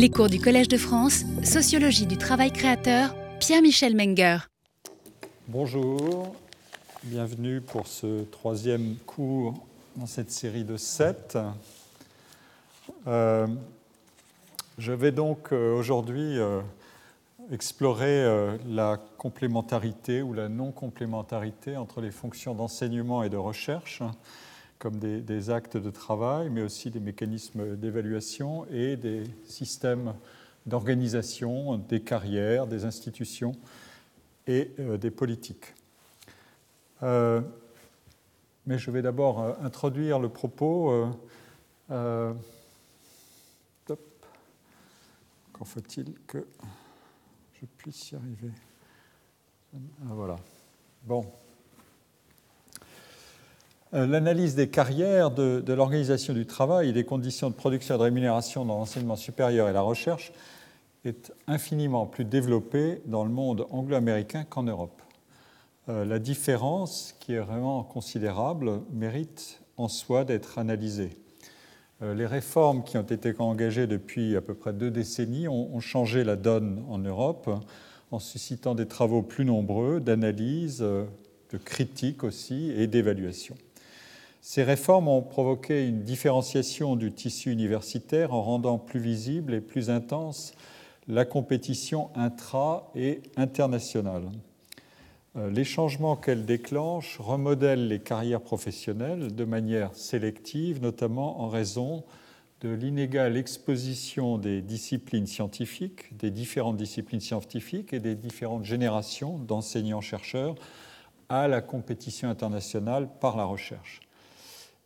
Les cours du Collège de France, Sociologie du travail créateur, Pierre-Michel Menger. Bonjour, bienvenue pour ce troisième cours dans cette série de sept. Euh, je vais donc euh, aujourd'hui euh, explorer la complémentarité ou la non-complémentarité entre les fonctions d'enseignement et de recherche comme des, actes de travail, mais aussi des mécanismes d'évaluation et des systèmes d'organisation des carrières, des institutions et euh, des politiques. Euh, mais je vais d'abord euh, introduire le propos. Qu'en faut-il que je puisse y arriver? Ah, Voilà. Bon. Euh, l'analyse des carrières, de, l'organisation du travail et des conditions de production et de rémunération dans l'enseignement supérieur et la recherche est infiniment plus développée dans le monde anglo-américain qu'en Europe. Euh, la différence, qui est vraiment considérable, mérite en soi d'être analysée. Euh, les réformes qui ont été engagées depuis à peu près deux décennies ont changé la donne en Europe en suscitant des travaux plus nombreux d'analyse, de critique aussi et d'évaluation. Ces réformes ont provoqué une différenciation du tissu universitaire en rendant plus visible et plus intense la compétition intra- et internationale. Euh, les changements qu'elle déclenche remodèlent les carrières professionnelles de manière sélective, notamment en raison de l'inégale exposition des disciplines scientifiques, des différentes disciplines scientifiques et des différentes générations d'enseignants-chercheurs à la compétition internationale par la recherche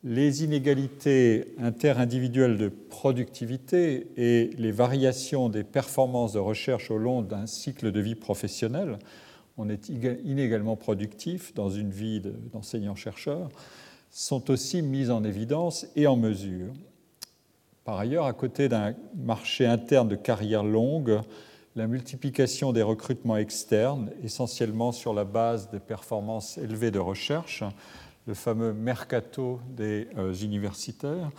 les inégalités interindividuelles de productivité et les variations des performances de recherche au long d'un cycle de vie professionnelle, on est inégalement productif dans une vie d'enseignant-chercheur, sont aussi mises en évidence et en mesure. Par ailleurs, à côté d'un marché interne de carrière longue, la multiplication des recrutements externes, essentiellement sur la base des performances élevées de recherche, le fameux mercato des euh, universitaires,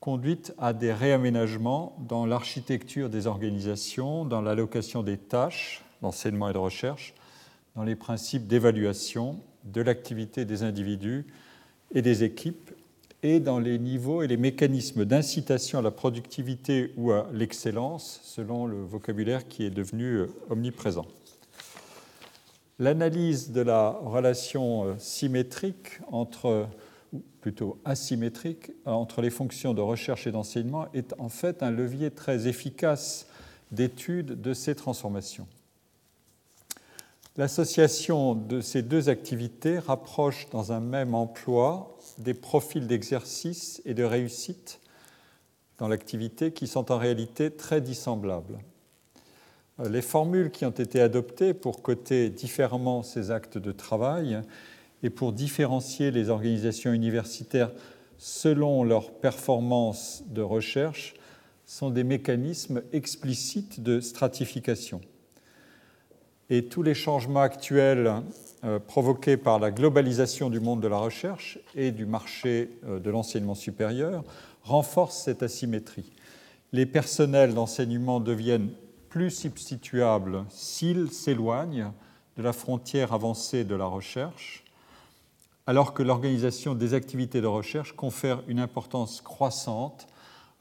conduit à des réaménagements dans l'architecture des organisations, dans l'allocation des tâches d'enseignement et de recherche, dans les principes d'évaluation de l'activité des individus et des équipes, et dans les niveaux et les mécanismes d'incitation à la productivité ou à l'excellence, selon le vocabulaire qui est devenu euh, omniprésent l'analyse de la relation euh, symétrique entre, ou plutôt asymétrique, entre les fonctions de recherche et d'enseignement est en fait un levier très efficace d'étude de ces transformations. L'association de ces deux activités rapproche dans un même emploi des profils d'exercice et de réussite dans l'activité qui sont en réalité très dissemblables. Les formules qui ont été adoptées pour coter différemment ces actes de travail et pour différencier les organisations universitaires selon leur performance de recherche sont des mécanismes explicites de stratification. Et tous les changements actuels euh, provoqués par la globalisation du monde de la recherche et du marché euh, de l'enseignement supérieur renforcent cette asymétrie. Les personnels d'enseignement deviennent plus substituable s'il s'éloigne de la frontière avancée de la recherche, alors que l'organisation des activités de recherche confère une importance croissante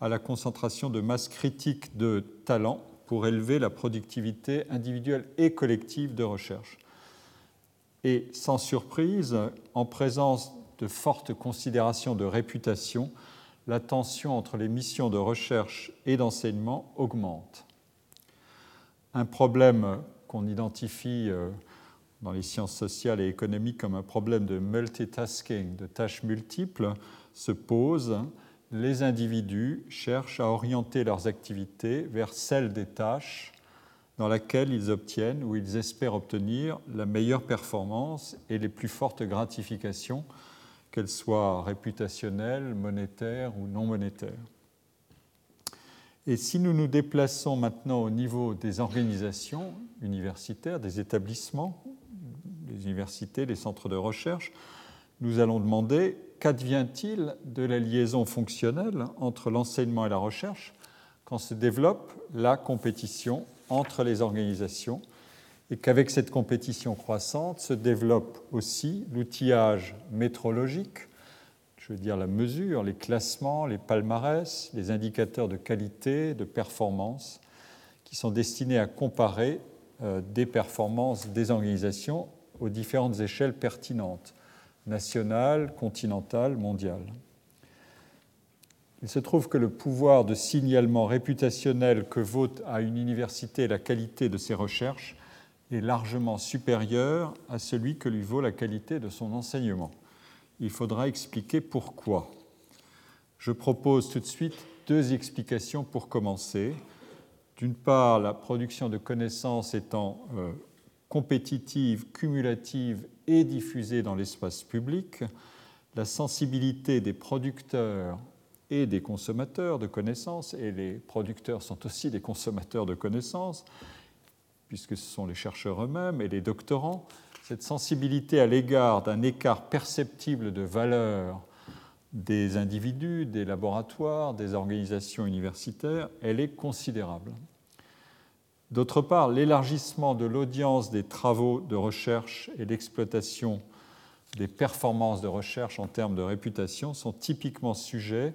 à la concentration de masse critique de talents pour élever la productivité individuelle et collective de recherche. Et sans surprise, en présence de fortes considérations de réputation, la tension entre les missions de recherche et d'enseignement augmente un problème qu'on identifie euh, dans les sciences sociales et économiques comme un problème de multitasking, de tâches multiples, se pose. Les individus cherchent à orienter leurs activités vers celles des tâches dans lesquelles ils obtiennent ou ils espèrent obtenir la meilleure performance et les plus fortes gratifications, qu'elles soient réputationnelles, monétaires ou non monétaires. Et si nous nous déplaçons maintenant au niveau des organisations universitaires, des établissements, des universités, des centres de recherche, nous allons demander qu'advient-il de la liaison fonctionnelle entre l'enseignement et la recherche quand se développe la compétition entre les organisations et qu'avec cette compétition croissante se développe aussi l'outillage métrologique, je veux dire la mesure, les classements, les palmarès, les indicateurs de qualité, de performance, qui sont destinés à comparer euh, des performances des organisations aux différentes échelles pertinentes, nationales, continentales, mondiales. Il se trouve que le pouvoir de signalement réputationnel que vaut à une université la qualité de ses recherches est largement supérieur à celui que lui vaut la qualité de son enseignement. Il faudra expliquer pourquoi. Je propose tout de suite deux explications pour commencer. D'une part, la production de connaissances étant euh, compétitive, cumulative et diffusée dans l'espace public, la sensibilité des producteurs et des consommateurs de connaissances, et les producteurs sont aussi des consommateurs de connaissances, puisque ce sont les chercheurs eux-mêmes et les doctorants, cette sensibilité à l'égard d'un écart perceptible de valeur des individus, des laboratoires, des organisations universitaires, elle est considérable. D'autre part, l'élargissement de l'audience des travaux de recherche et l'exploitation des performances de recherche en termes de réputation sont typiquement sujets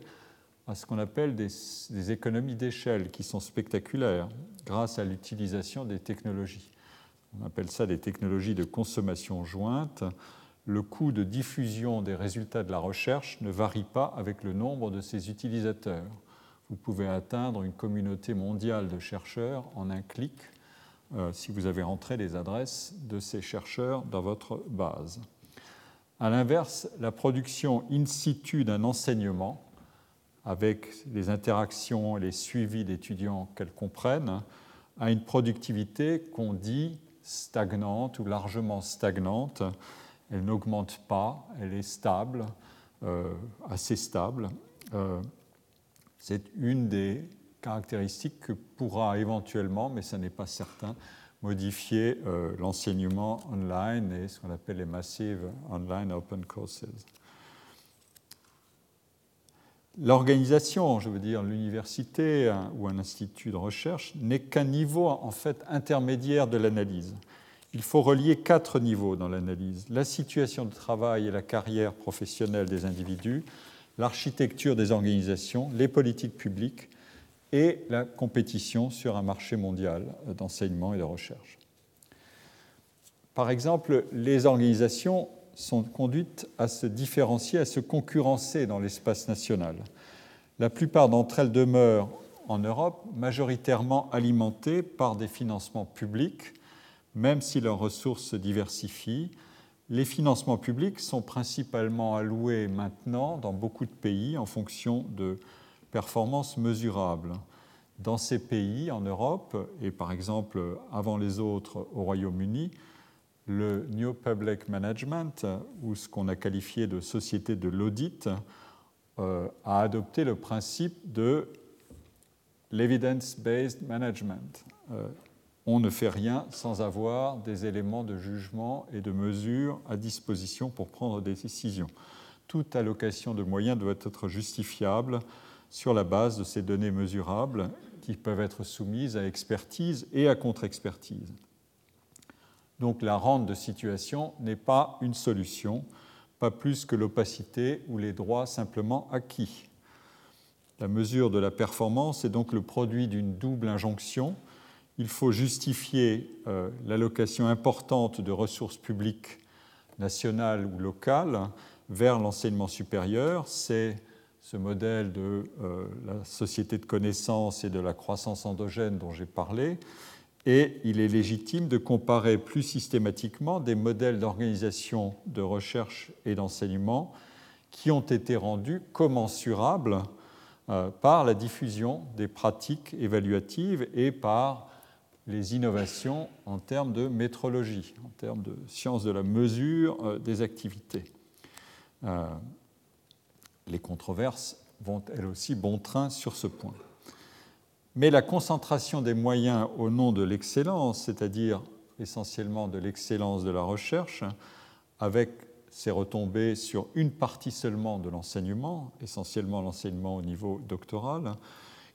à ce qu'on appelle des, économies d'échelle qui sont spectaculaires grâce à l'utilisation des technologies. On appelle ça des technologies de consommation jointe. Le coût de diffusion des résultats de la recherche ne varie pas avec le nombre de ses utilisateurs. Vous pouvez atteindre une communauté mondiale de chercheurs en un clic euh, si vous avez rentré les adresses de ces chercheurs dans votre base. A l'inverse, la production in situ d'un enseignement avec les interactions les suivis d'étudiants qu'elles comprennent, à une productivité qu'on dit stagnante ou largement stagnante. Elle n'augmente pas, elle est stable, euh, assez stable. Euh, c'est une des caractéristiques que pourra éventuellement, mais ce n'est pas certain, modifier euh, l'enseignement online et ce qu'on appelle les Massive Online Open Courses. L'organisation, je veux dire l'université ou un institut de recherche, n'est qu'un niveau en fait intermédiaire de l'analyse. Il faut relier quatre niveaux dans l'analyse la situation de travail et la carrière professionnelle des individus, l'architecture des organisations, les politiques publiques et la compétition sur un marché mondial d'enseignement et de recherche. Par exemple, les organisations sont conduites à se différencier, à se concurrencer dans l'espace national. La plupart d'entre elles demeurent en Europe majoritairement alimentées par des financements publics, même si leurs ressources se diversifient. Les financements publics sont principalement alloués maintenant dans beaucoup de pays en fonction de performances mesurables. Dans ces pays, en Europe, et par exemple avant les autres au Royaume-Uni, le New Public Management, ou ce qu'on a qualifié de société de l'audit, euh, a adopté le principe de l'evidence-based management. Euh, on ne fait rien sans avoir des éléments de jugement et de mesure à disposition pour prendre des décisions. Toute allocation de moyens doit être justifiable sur la base de ces données mesurables qui peuvent être soumises à expertise et à contre-expertise. Donc la rente de situation n'est pas une solution, pas plus que l'opacité ou les droits simplement acquis. La mesure de la performance est donc le produit d'une double injonction. Il faut justifier euh, l'allocation importante de ressources publiques nationales ou locales vers l'enseignement supérieur. C'est ce modèle de euh, la société de connaissances et de la croissance endogène dont j'ai parlé, et il est légitime de comparer plus systématiquement des modèles d'organisation de recherche et d'enseignement qui ont été rendus commensurables euh, par la diffusion des pratiques évaluatives et par les innovations en termes de métrologie, en termes de sciences de la mesure euh, des activités. Euh, les controverses vont elles aussi bon train sur ce point. Mais la concentration des moyens au nom de l'excellence, c'est-à-dire essentiellement de l'excellence de la recherche, avec ses retombées sur une partie seulement de l'enseignement, essentiellement l'enseignement au niveau doctoral,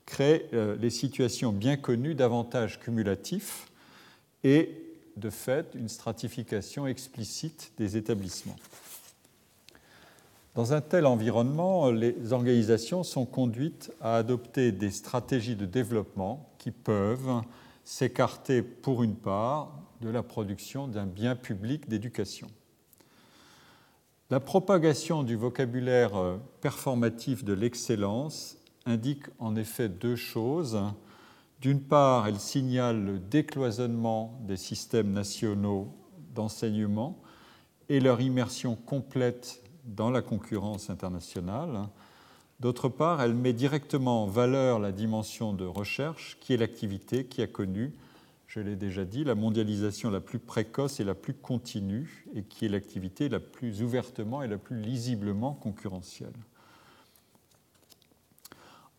crée euh, les situations bien connues d'avantages cumulatifs et de fait une stratification explicite des établissements. Dans un tel environnement, les organisations sont conduites à adopter des stratégies de développement qui peuvent s'écarter pour une part de la production d'un bien public d'éducation. La propagation du vocabulaire performatif de l'excellence indique en effet deux choses. D'une part, elle signale le décloisonnement des systèmes nationaux d'enseignement et leur immersion complète dans la concurrence internationale. D'autre part, elle met directement en valeur la dimension de recherche qui est l'activité qui a connu je l'ai déjà dit, la mondialisation la plus précoce et la plus continue, et qui est l'activité la plus ouvertement et la plus lisiblement concurrentielle.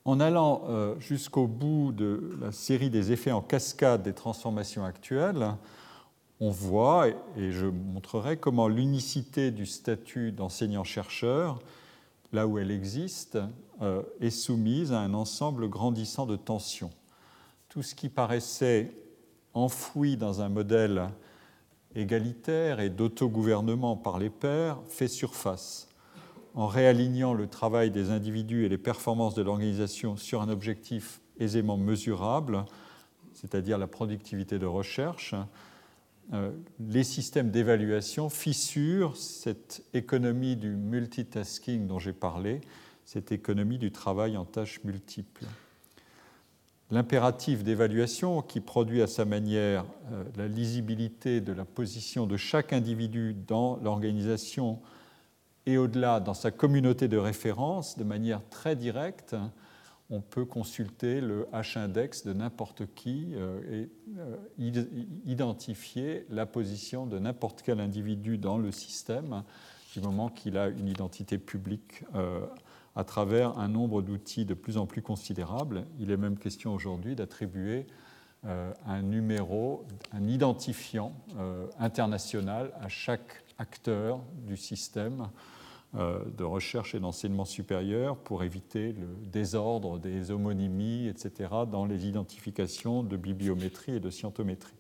En allant euh, jusqu'au bout de la série des effets en cascade des transformations actuelles, on voit, et je montrerai comment l'unicité du statut d'enseignant-chercheur, là où elle existe, euh, est soumise à un ensemble grandissant de tensions. Tout ce qui paraissait enfoui dans un modèle égalitaire et d'autogouvernement par les pairs, fait surface en réalignant le travail des individus et les performances de l'organisation sur un objectif aisément mesurable, c'est-à-dire la productivité de recherche, les systèmes d'évaluation fissurent cette économie du multitasking dont j'ai parlé, cette économie du travail en tâches multiples l'impératif d'évaluation qui produit à sa manière euh, la lisibilité de la position de chaque individu dans l'organisation et au-delà dans sa communauté de référence de manière très directe. On peut consulter le H-index de n'importe qui euh, et euh, identifier la position de n'importe quel individu dans le système du moment qu'il a une identité publique à travers un nombre d'outils de plus en plus considérable. Il est même question aujourd'hui d'attribuer euh, un numéro, un identifiant euh, international à chaque acteur du système euh, de recherche et d'enseignement supérieur pour éviter le désordre des homonymies, etc., dans les identifications de bibliométrie et de scientométrie.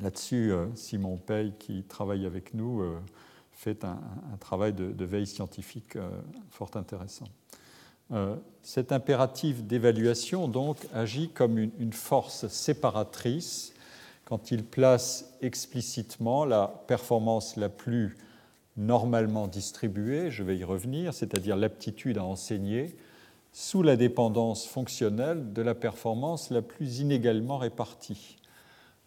Là-dessus, Simon Pey, qui travaille avec nous, fait un, travail de, veille scientifique euh, fort intéressant. Euh, cet impératif d'évaluation donc agit comme une, force séparatrice quand il place explicitement la performance la plus normalement distribuée, je vais y revenir, c'est-à-dire l'aptitude à enseigner, sous la dépendance fonctionnelle de la performance la plus inégalement répartie,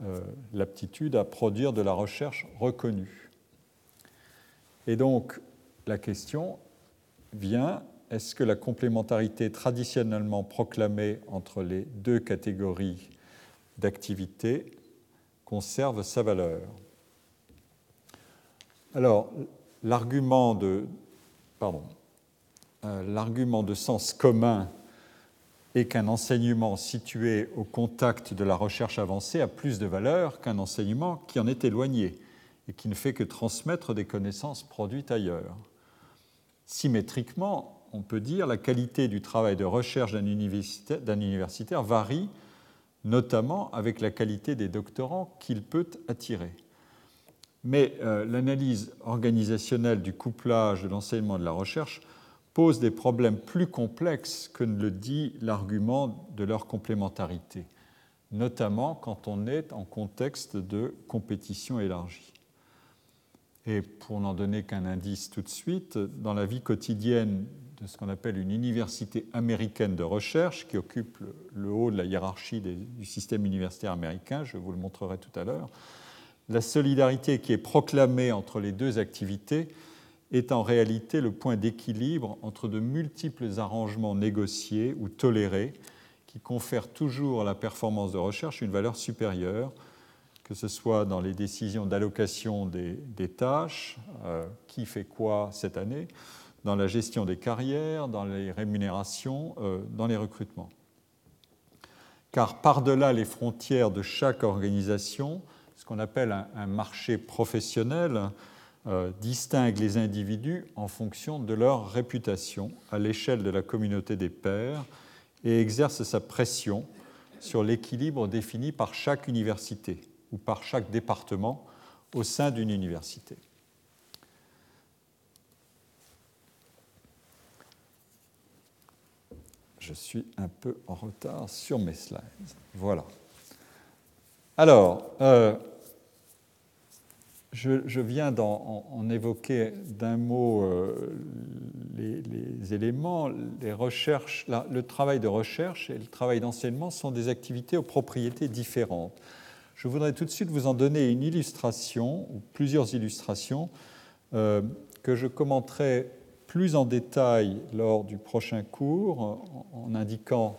euh, l'aptitude à produire de la recherche reconnue. Et donc, la question vient, est-ce que la complémentarité traditionnellement proclamée entre les deux catégories d'activités conserve sa valeur? Alors, l'argument de, euh, de sens commun est qu'un enseignement situé au contact de la recherche avancée a plus de valeur qu'un enseignement qui en est éloigné et qui ne fait que transmettre des connaissances produites ailleurs. Symétriquement, on peut dire la qualité du travail de recherche d'un universitaire, varie notamment avec la qualité des doctorants qu'il peut attirer. Mais euh, l'analyse organisationnelle du couplage de l'enseignement de la recherche pose des problèmes plus complexes que ne le dit l'argument de leur complémentarité, notamment quand on est en contexte de compétition élargie. Et pour n'en donner qu'un indice tout de suite, dans la vie quotidienne de ce qu'on appelle une université américaine de recherche, qui occupe le haut de la hiérarchie du système universitaire américain, je vous le montrerai tout à l'heure, la solidarité qui est proclamée entre les deux activités est en réalité le point d'équilibre entre de multiples arrangements négociés ou tolérés qui confèrent toujours à la performance de recherche une valeur supérieure que ce soit dans les décisions d'allocation des, tâches, euh, qui fait quoi cette année, dans la gestion des carrières, dans les rémunérations, euh, dans les recrutements. Car par-delà les frontières de chaque organisation, ce qu'on appelle un, marché professionnel euh, distingue les individus en fonction de leur réputation à l'échelle de la communauté des pairs et exerce sa pression sur l'équilibre défini par chaque université ou par chaque département au sein d'une université. Je suis un peu en retard sur mes slides. Voilà. Alors, euh, je, viens d'en évoquer d'un mot euh, les, éléments. Les recherches, le travail de recherche et le travail d'enseignement sont des activités aux propriétés différentes. Je voudrais tout de suite vous en donner une illustration, ou plusieurs illustrations, euh, que je commenterai plus en détail lors du prochain cours en indiquant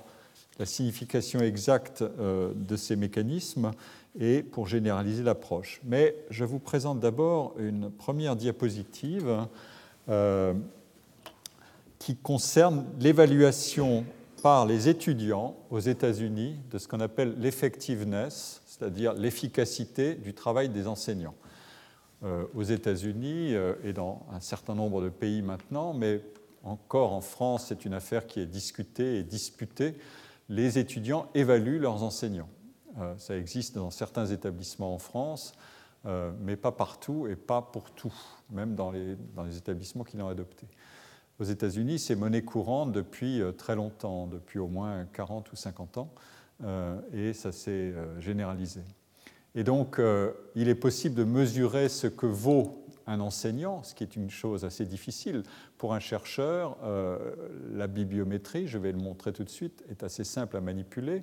la signification exacte euh, de ces mécanismes et pour généraliser l'approche. Mais je vous présente d'abord une première diapositive euh, qui concerne l'évaluation par les étudiants aux États-Unis de ce qu'on appelle l'effectiveness, c'est-à-dire l'efficacité du travail des enseignants. Euh, aux États-Unis et dans un certain nombre de pays maintenant, mais encore en France, c'est une affaire qui est discutée et disputée. Les étudiants évaluent leurs enseignants. Euh, ça existe dans certains établissements en France, mais pas partout et pas pour tout, même dans les, établissements qui l'ont adopté. Aux États-Unis, c'est monnaie courante depuis très longtemps, depuis au moins 40 ou 50 ans, et ça s'est généralisé. Et donc, euh, il est possible de mesurer ce que vaut un enseignant, ce qui est une chose assez difficile. Pour un chercheur, euh, la bibliométrie, je vais le montrer tout de suite, est assez simple à manipuler.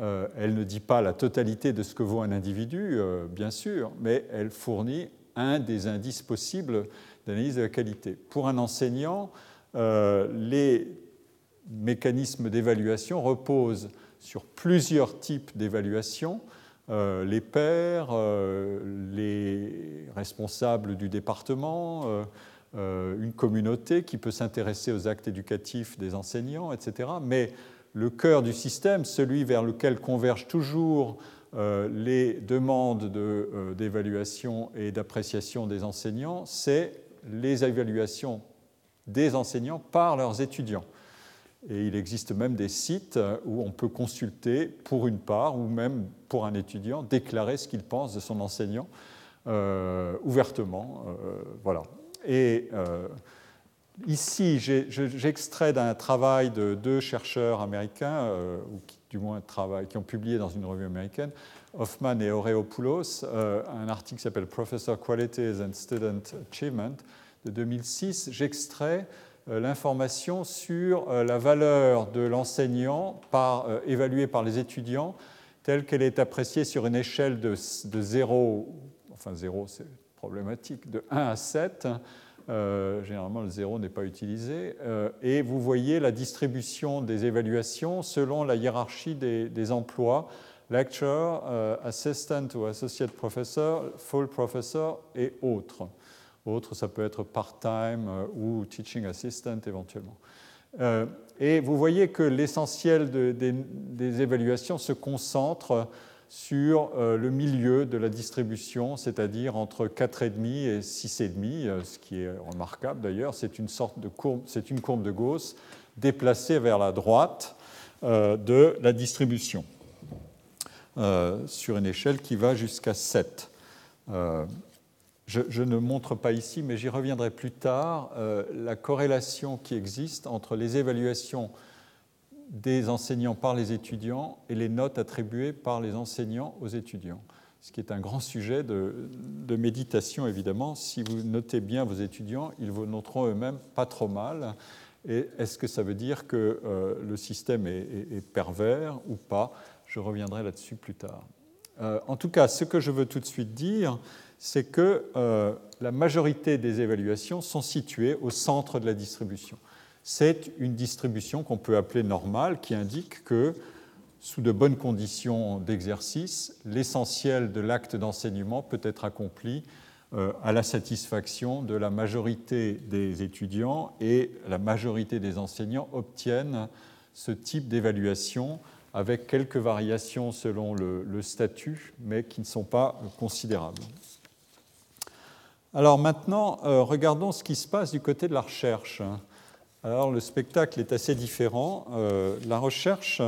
Euh, elle ne dit pas la totalité de ce que vaut un individu, bien sûr, mais elle fournit un des indices possibles d'analyse de la qualité. Pour un enseignant, les mécanismes d'évaluation reposent sur plusieurs types d'évaluation euh, les pairs, euh, les responsables du département, euh, une communauté qui peut s'intéresser aux actes éducatifs des enseignants, etc. Mais le cœur du système, celui vers lequel convergent toujours les demandes d'évaluation et d'appréciation des enseignants, c'est les évaluations des enseignants par leurs étudiants. Et il existe même des sites où on peut consulter pour une part ou même pour un étudiant déclarer ce qu'il pense de son enseignant euh, ouvertement. Euh, voilà. Et euh, ici, j'extrais d'un travail de deux chercheurs américains, ou du moins travail, qui ont publié dans une revue américaine, Hoffman et Oreopoulos, un article qui s'appelle Professor Qualities and Student Achievement de 2006. J'extrais l'information sur euh, la valeur de l'enseignant euh, évaluée par les étudiants telle qu'elle est appréciée sur une échelle de, 0, enfin 0 c'est problématique, de 1 à 7. généralement, le 0 n'est pas utilisé. et vous voyez la distribution des évaluations selon la hiérarchie des, emplois lecturer, assistant ou associate professor, full professor et autres. Autre, ça peut être part-time euh, ou teaching assistant éventuellement. Euh, et vous voyez que l'essentiel des évaluations se concentre sur euh, le milieu de la distribution, c'est-à-dire entre 4,5 et 6,5, ce qui est remarquable d'ailleurs. C'est une sorte de courbe, c'est une courbe de Gauss déplacée vers la droite de la distribution sur une échelle qui va jusqu'à 7 je, ne montre pas ici, mais j'y reviendrai plus tard, euh, la corrélation qui existe entre les évaluations des enseignants par les étudiants et les notes attribuées par les enseignants aux étudiants. Ce qui est un grand sujet de, méditation, évidemment. Si vous notez bien vos étudiants, ils vous noteront eux-mêmes pas trop mal. Et est-ce que ça veut dire que euh, le système est, pervers ou pas? Je reviendrai là-dessus plus tard. Euh, en tout cas, ce que je veux tout de suite dire, c'est que euh, la majorité des évaluations sont situées au centre de la distribution. C'est une distribution qu'on peut appeler normale, qui indique que, sous de bonnes conditions d'exercice, l'essentiel de l'acte d'enseignement peut être accompli euh, à la satisfaction de la majorité des étudiants et la majorité des enseignants obtiennent ce type d'évaluation avec quelques variations selon le, statut, mais qui ne sont pas considérables. Alors maintenant, euh, regardons ce qui se passe du côté de la recherche. Alors le spectacle est assez différent. la recherche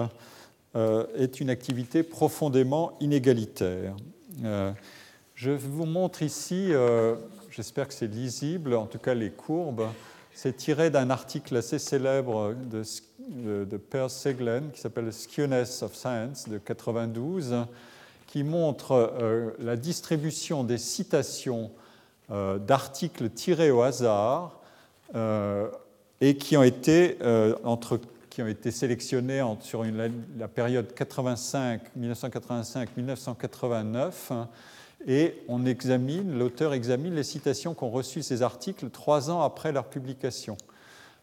est une activité profondément inégalitaire. je vous montre ici, j'espère que c'est lisible, en tout cas les courbes. C'est tiré d'un article assez célèbre de, de, Seglen qui s'appelle Skewness of Science de 92, qui montre euh, la distribution des citations euh, d'articles tirés au hasard euh, et qui ont été, entre, qui ont été sélectionnés sur la période 1985-1989 et on examine, l'auteur examine les citations qu'ont reçues ces articles trois ans après leur publication.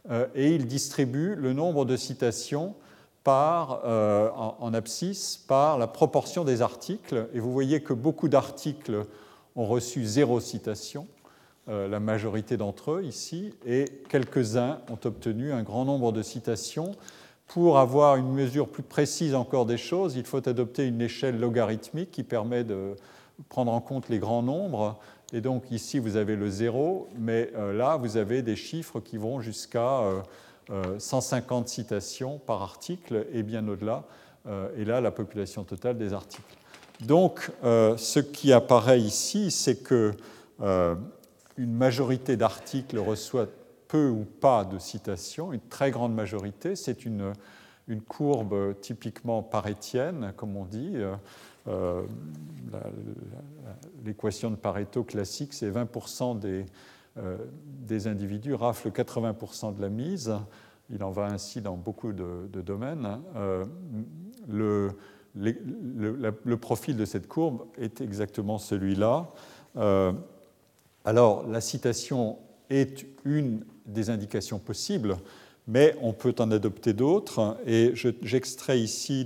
Euh, et il distribue le nombre de citations par, euh, en, abscisse par la proportion des articles. Et vous voyez que beaucoup d'articles ont reçu zéro citation, euh, la majorité d'entre eux ici, et quelques-uns ont obtenu un grand nombre de citations. Pour avoir une mesure plus précise encore des choses, il faut adopter une échelle logarithmique qui permet de prendre en compte les grands nombres. Et donc ici, vous avez le zéro, mais euh, là, vous avez des chiffres qui vont jusqu'à 150 euh, citations par article et bien au-delà. et là, la population totale des articles. Donc, ce qui apparaît ici, c'est que une majorité d'articles reçoit peu ou pas de citations, une très grande majorité. C'est une, courbe typiquement parétienne, comme on dit. Euh, l'équation de Pareto classique, c'est 20% des, euh, des, individus raflent 80% de la mise. Il en va ainsi dans beaucoup de, domaines. Euh, le, profil de cette courbe est exactement celui-là. alors, la citation est une des indications possibles, mais on peut en adopter d'autres. Et j'extrais ici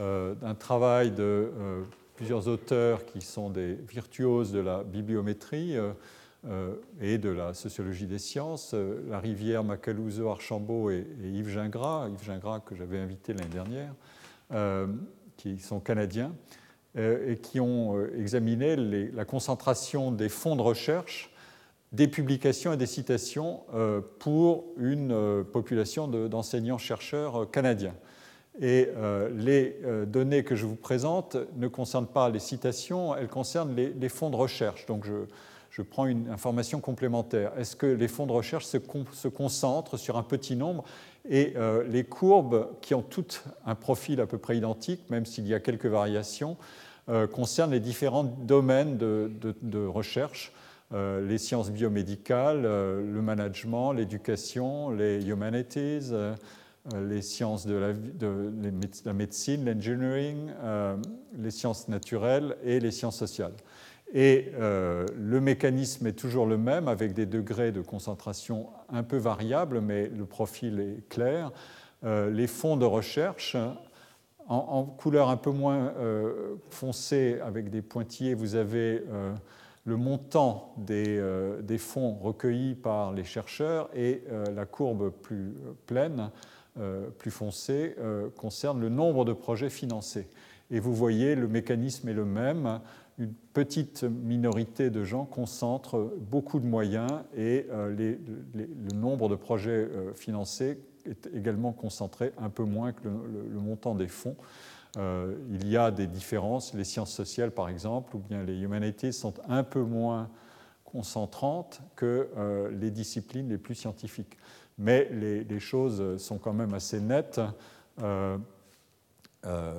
euh, d'un travail de euh, plusieurs auteurs qui sont des virtuoses de la bibliométrie euh, et de la sociologie des sciences, La Rivière, Macaluso, Archambault et, Yves Gingras, Yves Gingras que j'avais invité l'année dernière, qui sont canadiens et qui ont examiné la concentration des fonds de recherche des publications et des citations pour une population d'enseignants-chercheurs canadiens. Et euh, les euh, données que je vous présente ne concernent pas les citations, elles concernent les, fonds de recherche. Donc je, je, prends une information complémentaire. Est-ce que les fonds de recherche se, concentrent sur un petit nombre et euh, les courbes, qui ont toutes un profil à peu près identique, même s'il y a quelques variations, concernent les différents domaines de, recherche les sciences biomédicales, le management, l'éducation, les humanities, euh, les sciences de la, la médecine, l'engineering, euh, les sciences naturelles et les sciences sociales. Et euh, le mécanisme est toujours le même, avec des degrés de concentration un peu variables, mais le profil est clair. les fonds de recherche, en, couleur un peu moins foncée, avec des pointillés, vous avez le montant des, fonds recueillis par les chercheurs et la courbe plus pleine euh, plus foncé euh, concerne le nombre de projets financés. Et vous voyez, le mécanisme est le même. Une petite minorité de gens concentre beaucoup de moyens et euh, le nombre de projets financés est également concentré un peu moins que le, montant des fonds. il y a des différences. Les sciences sociales, par exemple, ou bien les humanities sont un peu moins concentrantes que les disciplines les plus scientifiques mais les, choses sont quand même assez nettes. Euh,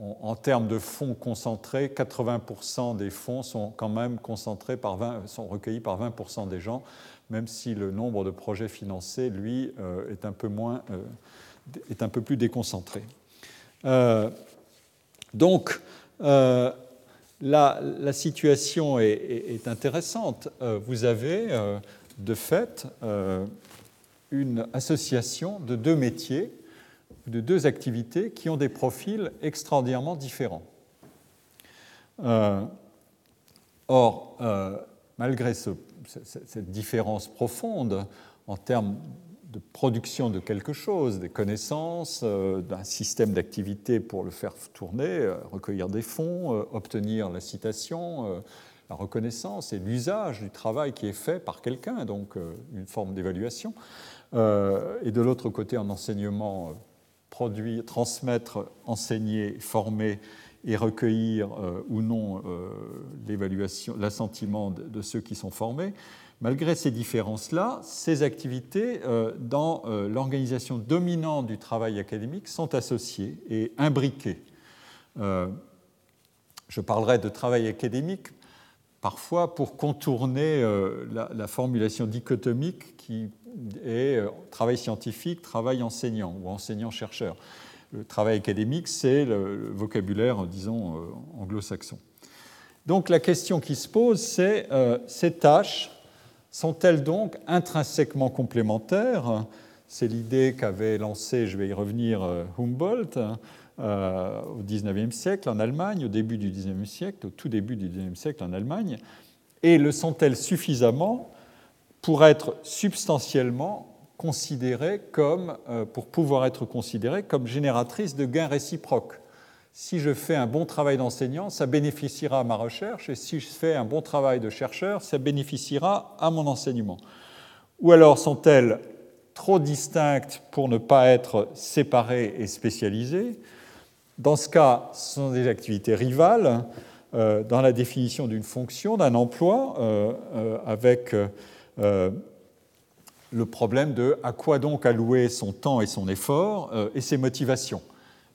euh, en, termes de fonds concentrés, 80% des fonds sont quand même concentrés par 20, sont recueillis par 20% des gens, même si le nombre de projets financés, lui, euh, est un peu moins, est un peu plus déconcentré. donc, la, la, situation est intéressante. vous avez, de fait, une association de deux métiers, de deux activités qui ont des profils extraordinairement différents. Euh, or, euh, malgré cette différence profonde en termes de production de quelque chose, des connaissances, euh, d'un système d'activité pour le faire tourner, recueillir des fonds, obtenir la citation, la reconnaissance et l'usage du travail qui est fait par quelqu'un, donc une forme d'évaluation, et de l'autre côté en enseignement, produire, transmettre, enseigner, former et recueillir ou non l'évaluation, l'assentiment de, ceux qui sont formés. Malgré ces différences-là, ces activités dans l'organisation dominante du travail académique sont associées et imbriquées. je parlerai de travail académique parfois pour contourner euh, la, formulation dichotomique qui est euh, travail scientifique, travail enseignant ou enseignant-chercheur. Le travail académique, c'est le, vocabulaire, disons, euh, anglo-saxon. Donc la question qui se pose, c'est ces tâches sont-elles donc intrinsèquement complémentaires? C'est l'idée qu'avait lancée, je vais y revenir, Humboldt euh, au XIXe siècle en Allemagne, au début du XIXe siècle, au tout début du XIXe siècle en Allemagne, et le sont-elles suffisamment pour être substantiellement considérées comme, euh, pour pouvoir être considérées comme génératrices de gains réciproques si je fais un bon travail d'enseignant, ça bénéficiera à ma recherche, et si je fais un bon travail de chercheur, ça bénéficiera à mon enseignement. Ou alors sont-elles trop distinctes pour ne pas être séparées et spécialisées? Dans ce cas, ce sont des activités rivales euh, dans la définition d'une fonction, d'un emploi, euh, euh, avec le problème de à quoi donc allouer son temps et son effort et ses motivations.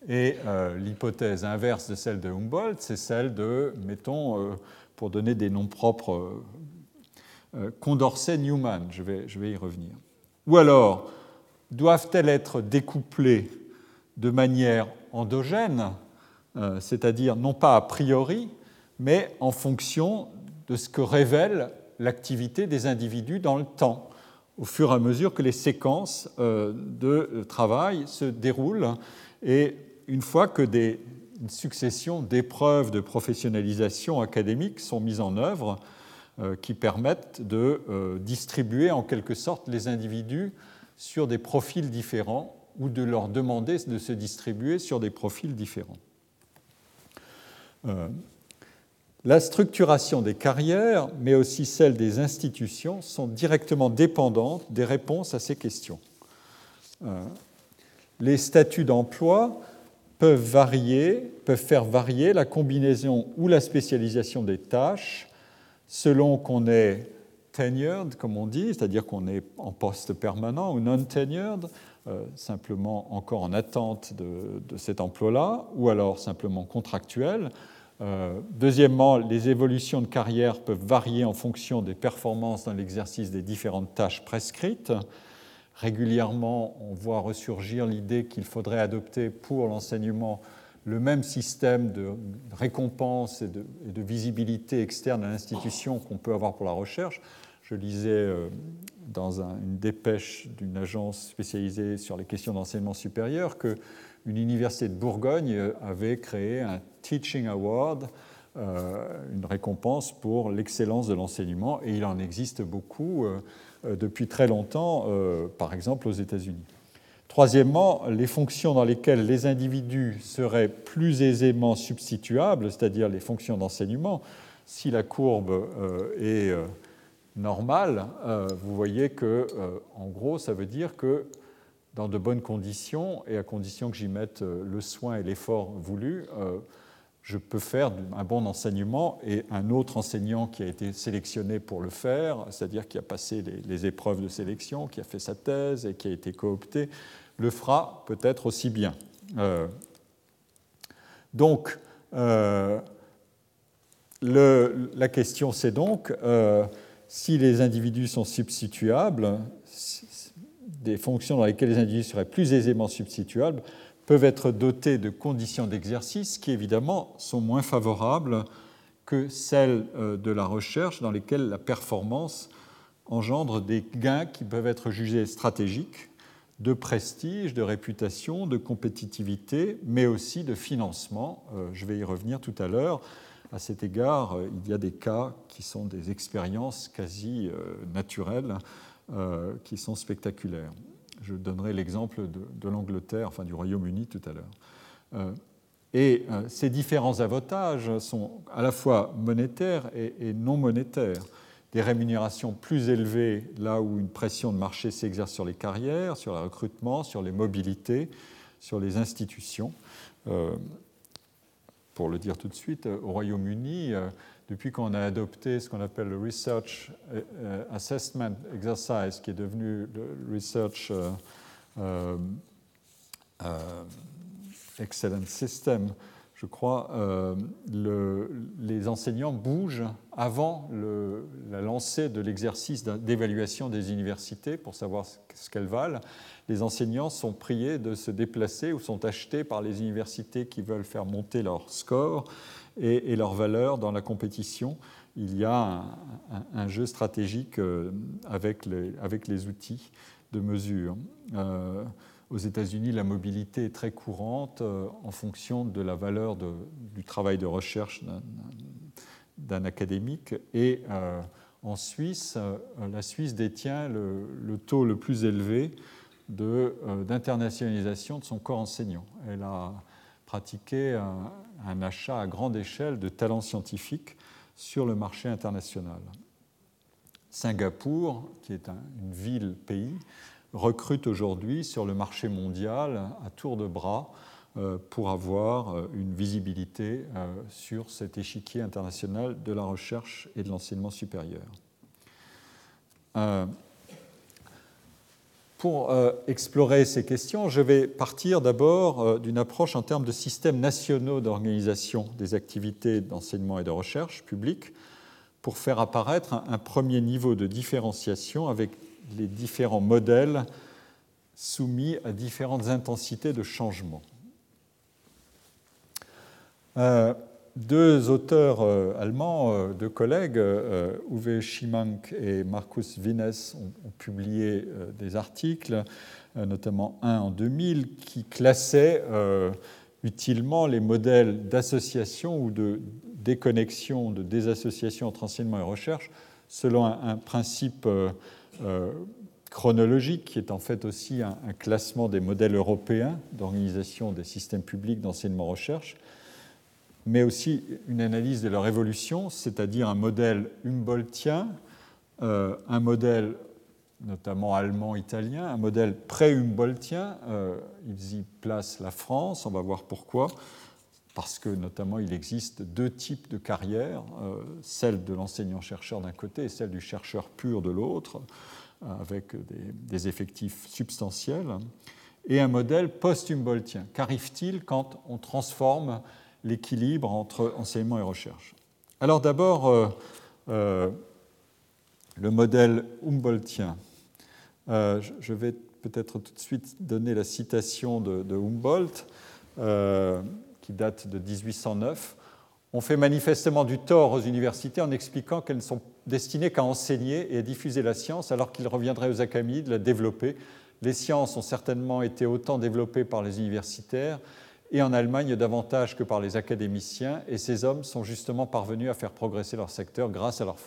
Et l'hypothèse inverse de celle de Humboldt, c'est celle de, mettons, pour donner des noms propres, Condorcet-Newman, je vais, je vais y revenir. Ou alors, doivent-elles être découplées de manière endogène, euh, c'est-à-dire non pas a priori, mais en fonction de ce que révèle l'activité des individus dans le temps, au fur et à mesure que les séquences euh, de travail se déroulent. Et une fois que des, une succession d'épreuves de professionnalisation académique sont mises en œuvre, euh, qui permettent de distribuer en quelque sorte les individus sur des profils différents ou de leur demander de se distribuer sur des profils différents. Euh, la structuration des carrières, mais aussi celle des institutions, sont directement dépendantes des réponses à ces questions. Euh, les statuts d'emploi peuvent varier, peuvent faire varier la combinaison ou la spécialisation des tâches selon qu'on est tenured, comme on dit, c'est-à-dire qu'on est en poste permanent, ou non tenured, euh, simplement encore en attente de, cet emploi-là, ou alors simplement contractuel. Euh, deuxièmement, les évolutions de carrière peuvent varier en fonction des performances dans l'exercice des différentes tâches prescrites. Régulièrement, on voit ressurgir l'idée qu'il faudrait adopter pour l'enseignement le même système de récompense et de, visibilité externe à l'institution qu'on peut avoir pour la recherche. Je lisais euh, dans une dépêche d'une agence spécialisée sur les questions d'enseignement supérieur qu'une université de Bourgogne euh, avait créé un Teaching Award, euh, une récompense pour l'excellence de l'enseignement, et il en existe beaucoup depuis très longtemps, par exemple aux États-Unis. Troisièmement, les fonctions dans lesquelles les individus seraient plus aisément substituables, c'est-à-dire les fonctions d'enseignement, si la courbe est normal, euh, vous voyez que, euh, en gros, ça veut dire que dans de bonnes conditions, et à condition que j'y mette euh, le soin et l'effort voulu, je peux faire un bon enseignement et un autre enseignant qui a été sélectionné pour le faire, c'est-à-dire qui a passé les, épreuves de sélection, qui a fait sa thèse et qui a été coopté, le fera peut-être aussi bien. donc, la question c'est donc si les individus sont substituables, des fonctions dans lesquelles les individus seraient plus aisément substituables peuvent être dotés de conditions d'exercice qui évidemment sont moins favorables que celles euh, de la recherche dans lesquelles la performance engendre des gains qui peuvent être jugés stratégiques de prestige, de réputation, de compétitivité, mais aussi de financement. Euh, je vais y revenir tout à l'heure. À cet égard, euh, il y a des cas qui sont des expériences quasi naturelles, euh, qui sont spectaculaires. Je donnerai l'exemple de, l'Angleterre, enfin du Royaume-Uni tout à l'heure. Et ces différents avantages sont à la fois monétaires et, non monétaires. des rémunérations plus élevées là où une pression de marché s'exerce sur les carrières, sur le recrutement, sur les mobilités, sur les institutions. Euh, pour le dire tout de suite, au Royaume-Uni, euh, depuis qu'on a adopté ce qu'on appelle le Research euh, Assessment Exercise, qui est devenu le Research Excellence System, je crois, euh, les enseignants bougent avant la lancée de l'exercice d'évaluation des universités pour savoir ce qu'elles valent. Les enseignants sont priés de se déplacer ou sont achetés par les universités qui veulent faire monter leur score et, leur valeur dans la compétition. Il y a un, jeu stratégique euh, avec les, outils de mesure. Euh, aux États-Unis, la mobilité est très courante euh, en fonction de la valeur du travail de recherche d'un académique. Et en Suisse, la Suisse détient le, taux le plus élevé d'internationalisation de, son corps enseignant. Elle a pratiqué un, achat à grande échelle de talents scientifiques sur le marché international. Singapour, qui est une ville-pays, recrute aujourd'hui sur le marché mondial à tour de bras euh, pour avoir euh, une visibilité euh, sur cet échiquier international de la recherche et de l'enseignement supérieur. Pour explorer ces questions, je vais partir d'abord d'une approche en termes de systèmes nationaux d'organisation des activités d'enseignement et de recherche publiques pour faire apparaître un premier niveau de différenciation avec les différents modèles soumis à différentes intensités de changement. Euh, deux auteurs euh, allemands, euh, deux collègues, Uwe Schimank et Markus Wienes, ont, publié des articles, notamment un en 2000, qui classaient utilement les modèles d'association ou de déconnexion, de désassociation entre enseignement et recherche selon un principe euh, chronologique, qui est en fait aussi un, classement des modèles européens d'organisation des systèmes publics d'enseignement-recherche, mais aussi une analyse de leur évolution, c'est-à-dire un modèle humboldtien, euh, un modèle notamment allemand, italien, un modèle pré-humboldtien. Euh, ils y placent la France, on va voir pourquoi, parce que notamment il existe deux types de carrières, celle de l'enseignant-chercheur d'un côté et celle du chercheur pur de l'autre avec des, effectifs substantiels, et un modèle post-humboldtien. Qu'arrive-t-il quand on transforme l'équilibre entre enseignement et recherche Alors d'abord, euh, euh, le modèle humboldtien. Euh, je vais peut-être tout de suite donner la citation de, de Humboldt, qui date de 1809 on fait manifestement du tort aux universités en expliquant qu'elles ne sont destinées qu'à enseigner et à diffuser la science, alors qu'il reviendrait aux académies de la développer. Les sciences ont certainement été autant développées par les universitaires et en Allemagne davantage que par les académiciens, et ces hommes sont justement parvenus à faire progresser leur secteur grâce à leur,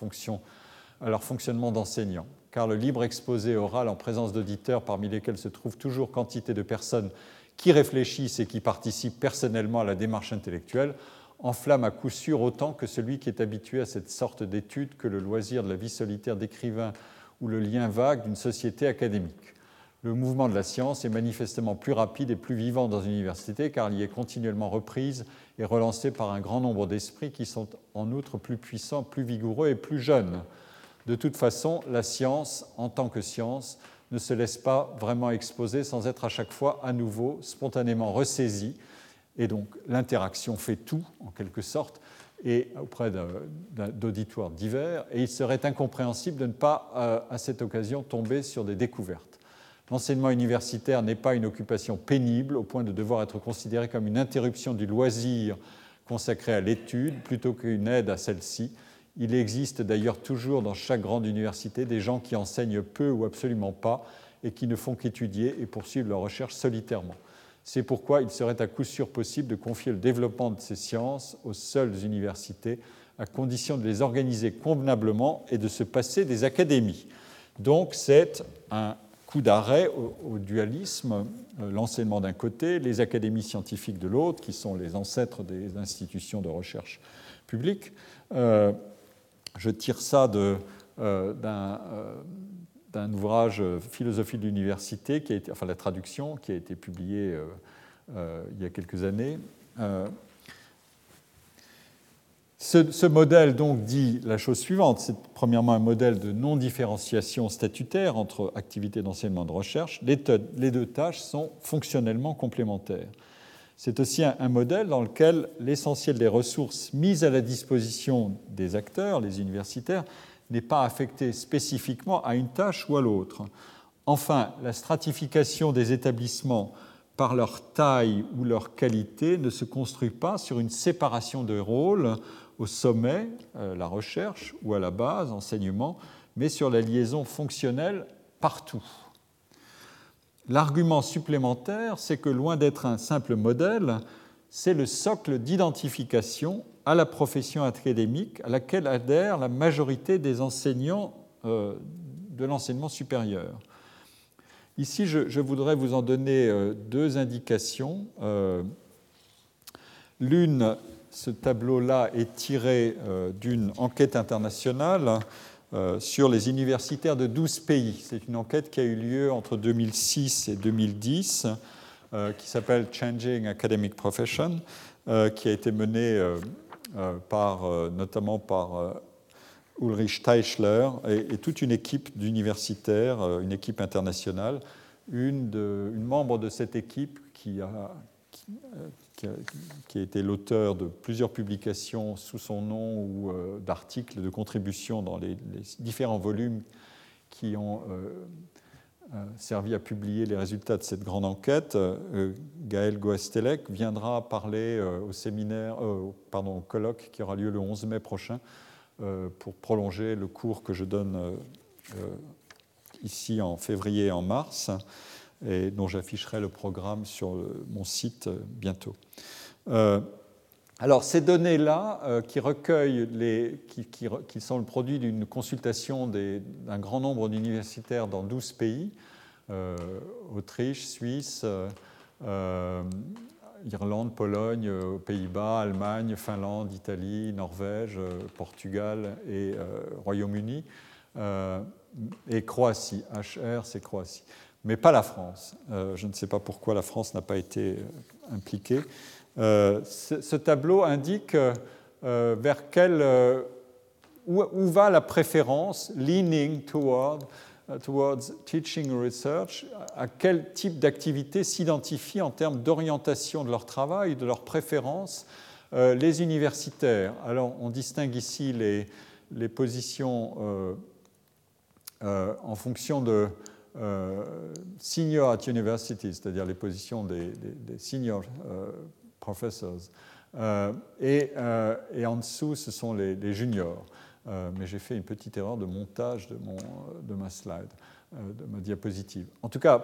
fonctionnement d'enseignants. Car le libre exposé oral en présence d'auditeurs, parmi lesquels se trouvent toujours quantité de personnes qui réfléchissent et qui participent personnellement à la démarche intellectuelle, enflamme à coup sûr autant que celui qui est habitué à cette sorte d'étude que le loisir de la vie solitaire d'écrivain ou le lien vague d'une société académique. Le mouvement de la science est manifestement plus rapide et plus vivant dans une université car il est continuellement reprise et relancée par un grand nombre d'esprits qui sont en outre plus puissants, plus vigoureux et plus jeunes. De toute façon, la science, en tant que science, ne se laisse pas vraiment exposer sans être à chaque fois à nouveau spontanément ressaisie et donc l'interaction fait tout, en quelque sorte, et auprès d'auditoires divers, et il serait incompréhensible de ne pas, euh, à cette occasion, tomber sur des découvertes. L'enseignement universitaire n'est pas une occupation pénible au point de devoir être considéré comme une interruption du loisir consacré à l'étude plutôt qu'une aide à celle-ci. Il existe d'ailleurs toujours dans chaque grande université des gens qui enseignent peu ou absolument pas et qui ne font qu'étudier et poursuivre leur recherche solitairement. C'est pourquoi il serait à coup sûr possible de confier le développement de ces sciences aux seules universités, à condition de les organiser convenablement et de se passer des académies. Donc c'est un coup d'arrêt au, dualisme, euh, l'enseignement d'un côté, les académies scientifiques de l'autre, qui sont les ancêtres des institutions de recherche publique. Euh, je tire ça de d'un ouvrage Philosophie de l'université, qui a été, enfin la traduction, qui a été publiée il y a quelques années. Ce, modèle donc dit la chose suivante. C'est premièrement un modèle de non-différenciation statutaire entre activités d'enseignement et de recherche. Les, deux tâches sont fonctionnellement complémentaires. C'est aussi un, modèle dans lequel l'essentiel des ressources mises à la disposition des acteurs, les universitaires, n'est pas affecté spécifiquement à une tâche ou à l'autre. Enfin, la stratification des établissements par leur taille ou leur qualité ne se construit pas sur une séparation de rôles au sommet, euh, la recherche, ou à la base, enseignement, mais sur la liaison fonctionnelle partout. L'argument supplémentaire, c'est que loin d'être un simple modèle, c'est le socle d'identification à la profession académique à laquelle adhère la majorité des enseignants euh, de l'enseignement supérieur. Ici, je, voudrais vous en donner euh, deux indications. L'une ce tableau-là est tiré euh, d'une enquête internationale euh, sur les universitaires de 12 pays. C'est une enquête qui a eu lieu entre 2006 et 2010, euh, qui s'appelle Changing Academic Profession, qui a été menée par, notamment par Ulrich Teichler et, toute une équipe d'universitaires, une équipe internationale. Une, membre de cette équipe qui a, a été l'auteur de plusieurs publications sous son nom ou euh, d'articles de contribution dans les, différents volumes qui ont euh, euh, servi à publier les résultats de cette grande enquête. Gaël Goestelec viendra parler au séminaire, pardon, au colloque qui aura lieu le 11 mai prochain pour prolonger le cours que je donne ici en février et en mars et dont j'afficherai le programme sur mon site euh, bientôt. Euh, alors ces données-là, euh, qui recueillent les, qui, sont le produit d'une consultation d'un grand nombre d'universitaires dans 12 pays, Autriche, Suisse, Irlande, Pologne, Pays-Bas, Allemagne, Finlande, Italie, Norvège, Portugal et Royaume-Uni, et Croatie. HR, c'est Croatie mais pas la France. Euh, je ne sais pas pourquoi la France n'a pas été euh, impliquée. Euh, ce, tableau indique vers quel, où, va la préférence, leaning toward, towards teaching research, à quel type d'activité s'identifient en termes d'orientation de leur travail, de leur préférence, les universitaires. Alors, on distingue ici les, les positions en fonction de senior at university, c'est-à-dire les positions des, senior euh, professors, euh, et, en dessous, ce sont les, juniors. mais j'ai fait une petite erreur de montage de, ma slide, de ma diapositive. En tout cas,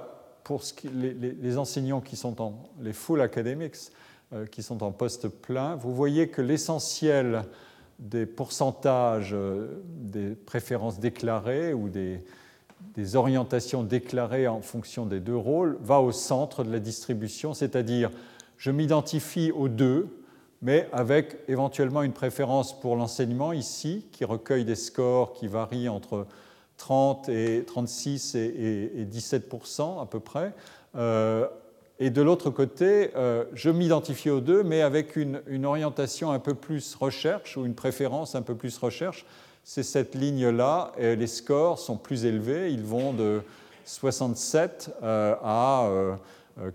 pour les, enseignants qui sont en les full academics, qui sont en poste plein, vous voyez que l'essentiel des pourcentages des préférences déclarées ou des, des orientations déclarées en fonction des deux rôles va au centre de la distribution, c'est-à-dire je m'identifie aux deux, mais avec éventuellement une préférence pour l'enseignement ici, qui recueille des scores qui varient entre 30 et 36 et, 17% à peu près. Euh, et de l'autre côté, euh, je m'identifie aux deux, mais avec une, orientation un peu plus recherche ou une préférence un peu plus recherche c'est cette ligne-là. Et les scores sont plus élevés. Ils vont de 67 euh, à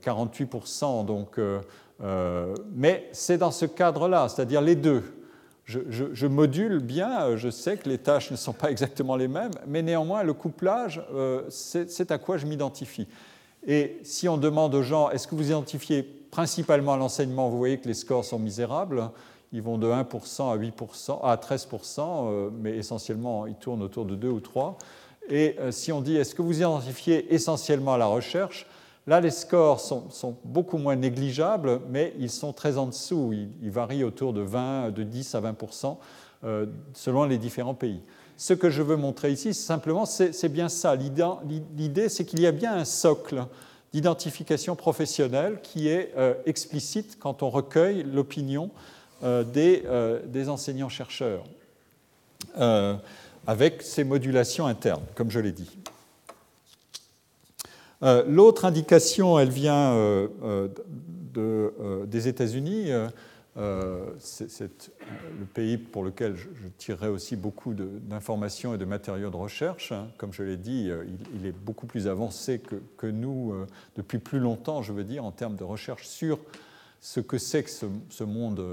48%. Euh, donc, euh, mais c'est dans ce cadre-là, c'est-à-dire les deux. Je, module bien, je sais que les tâches ne sont pas exactement les mêmes, mais néanmoins, le couplage, c'est à quoi je m'identifie. Et si on demande aux gens, est-ce que vous identifiez principalement à l'enseignement, vous voyez que les scores sont misérables, ils vont de 1% à 8%, à 13%, euh, mais essentiellement, ils tournent autour de 2 ou 3. Et euh, si on dit, est-ce que vous identifiez essentiellement à la recherche? Là, les scores sont, beaucoup moins négligeables, mais ils sont très en dessous. Ils, varient autour de 20, de 10 à 20% euh, selon les différents pays. Ce que je veux montrer ici, simplement, c'est bien ça. L'idée, c'est qu'il y a bien un socle d'identification professionnelle qui est explicite quand on recueille l'opinion euh, des, euh, des enseignants-chercheurs. Euh, avec ces modulations internes, comme je l'ai dit. Euh, l'autre indication, elle vient euh, de, des États-Unis. c'est le pays pour lequel je, tirerai aussi beaucoup d'informations et de matériaux de recherche. Hein. Comme je l'ai dit, il, est beaucoup plus avancé que, nous depuis plus longtemps, je veux dire, en termes de recherche sur ce que c'est que ce, monde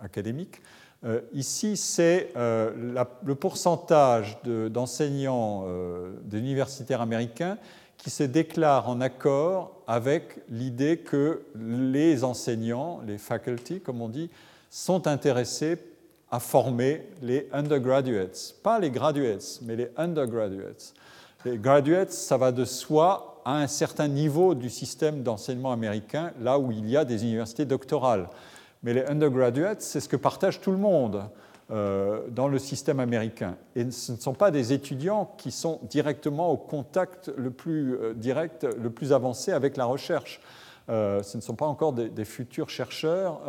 académique. Euh, ici, c'est euh, le pourcentage d'enseignants euh, d'universitaires américains qui se déclarent en accord avec l'idée que les enseignants, les faculty, comme on dit, sont intéressés à former les undergraduates, pas les graduates, mais les undergraduates. Les graduates, ça va de soi à un certain niveau du système d'enseignement américain, là où il y a des universités doctorales. Mais les undergraduates, c'est ce que partage tout le monde euh, dans le système américain. Et ce ne sont pas des étudiants qui sont directement au contact le plus euh, direct, le plus avancé avec la recherche. Euh, ce ne sont pas encore des, futurs chercheurs.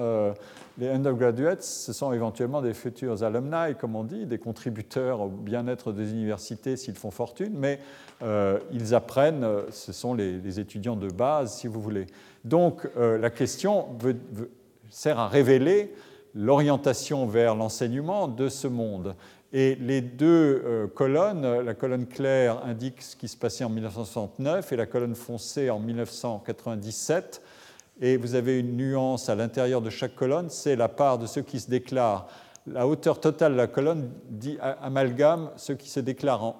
les undergraduates, ce sont éventuellement des futurs alumni, comme on dit, des contributeurs au bien-être des universités s'ils font fortune, mais ils apprennent, ce sont les, étudiants de base, si vous voulez. Donc la question sert à révéler l'orientation vers l'enseignement de ce monde. Et les deux euh, colonnes, la colonne claire indique ce qui se passait en 1969 et la colonne foncée en 1997. Et vous avez une nuance à l'intérieur de chaque colonne, c'est la part de ceux qui se déclarent. La hauteur totale de la colonne dit, amalgame ceux qui se déclarent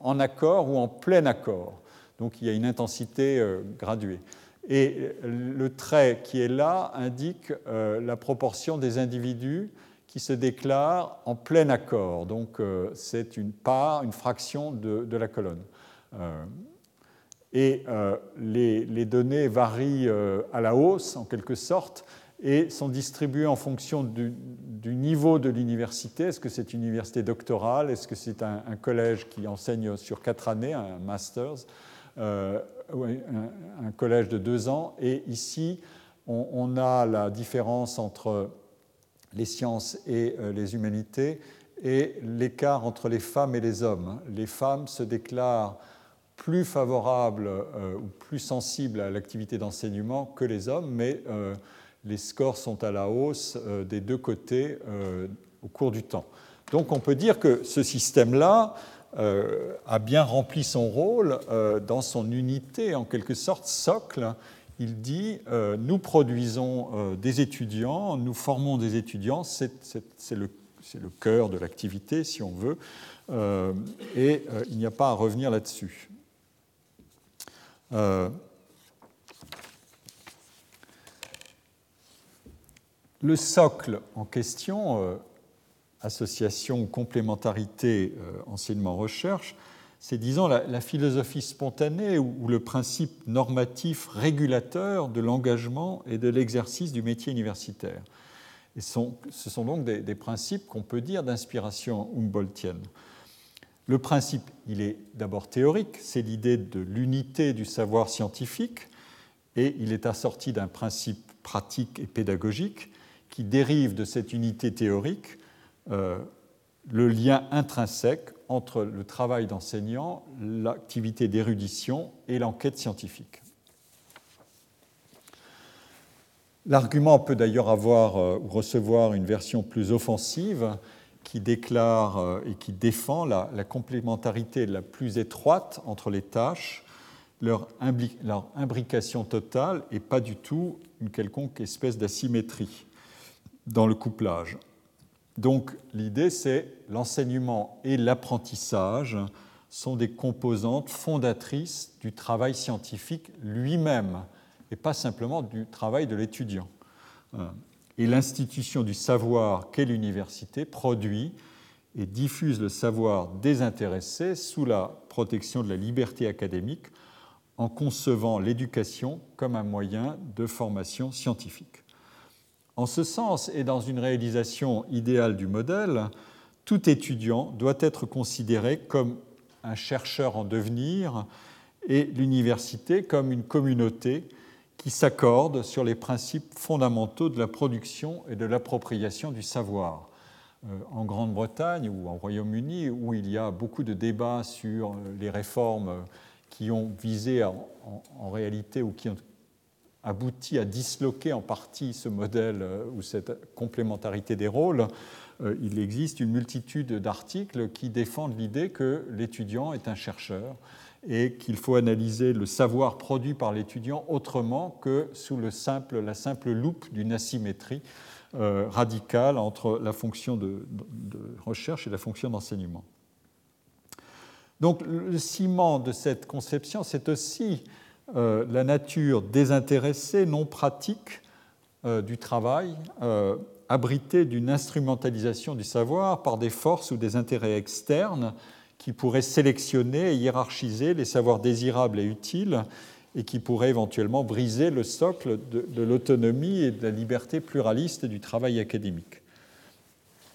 en, accord ou en plein accord. Donc il y a une intensité euh, graduée. Et le trait qui est là indique euh, la proportion des individus qui se déclarent en plein accord. Donc euh, c'est une part, une fraction de, la colonne. Euh, et les, les, données varient à la hausse, en quelque sorte, et sont distribuées en fonction du, niveau de l'université. Est-ce que c'est une université doctorale? Est-ce que c'est un, un, collège qui enseigne sur quatre années, un master's un, collège de deux ans? Et ici, on, a la différence entre les sciences et euh, les humanités et l'écart entre les femmes et les hommes. Les femmes se déclarent plus favorables euh, ou plus sensibles à l'activité d'enseignement que les hommes, mais euh, les scores sont à la hausse des deux côtés au cours du temps. Donc on peut dire que ce système-là a bien rempli son rôle dans son unité, en quelque sorte, socle. Il dit, euh, nous produisons des étudiants, nous formons des étudiants, c'est le, cœur de l'activité, si on veut, et il n'y a pas à revenir là-dessus. le socle en question, association ou complémentarité euh, enseignement-recherche, c'est, disons, la, philosophie spontanée ou, le principe normatif régulateur de l'engagement et de l'exercice du métier universitaire. Ce sont donc des, principes qu'on peut dire d'inspiration humboldtienne. Le principe, il est d'abord théorique, c'est l'idée de l'unité du savoir scientifique, et il est assorti d'un principe pratique et pédagogique qui dérive de cette unité théorique euh, le lien intrinsèque entre le travail d'enseignant, l'activité d'érudition et l'enquête scientifique. L'argument peut d'ailleurs avoir euh, ou recevoir une version plus offensive qui déclare euh, et qui défend la, complémentarité la plus étroite entre les tâches, leur, leur imbrication totale et pas du tout une quelconque espèce d'asymétrie dans le couplage. Donc l'idée, c'est l'enseignement et l'apprentissage sont des composantes fondatrices du travail scientifique lui-même, et pas simplement du travail de l'étudiant. Euh, et l'institution du savoir qu'est l'université produit et diffuse le savoir désintéressé sous la protection de la liberté académique en concevant l'éducation comme un moyen de formation scientifique. En ce sens, et dans une réalisation idéale du modèle, tout étudiant doit être considéré comme un chercheur en devenir et l'université comme une communauté qui s'accorde sur les principes fondamentaux de la production et de l'appropriation du savoir. en Grande-Bretagne ou en Royaume-Uni, où il y a beaucoup de débats sur les réformes qui ont visé en, réalité ou qui ont abouti à disloquer en partie ce modèle ou cette complémentarité des rôles, il existe une multitude d'articles qui défendent l'idée que l'étudiant est un chercheur et qu'il faut analyser le savoir produit par l'étudiant autrement que sous le simple, la simple loupe d'une asymétrie euh, radicale entre la fonction de, recherche et la fonction d'enseignement. Donc le ciment de cette conception, c'est aussi euh, la nature désintéressée, non pratique euh, du travail, abritée d'une instrumentalisation du savoir par des forces ou des intérêts externes qui pourrait sélectionner et hiérarchiser les savoirs désirables et utiles et qui pourrait éventuellement briser le socle de, l'autonomie et de la liberté pluraliste du travail académique.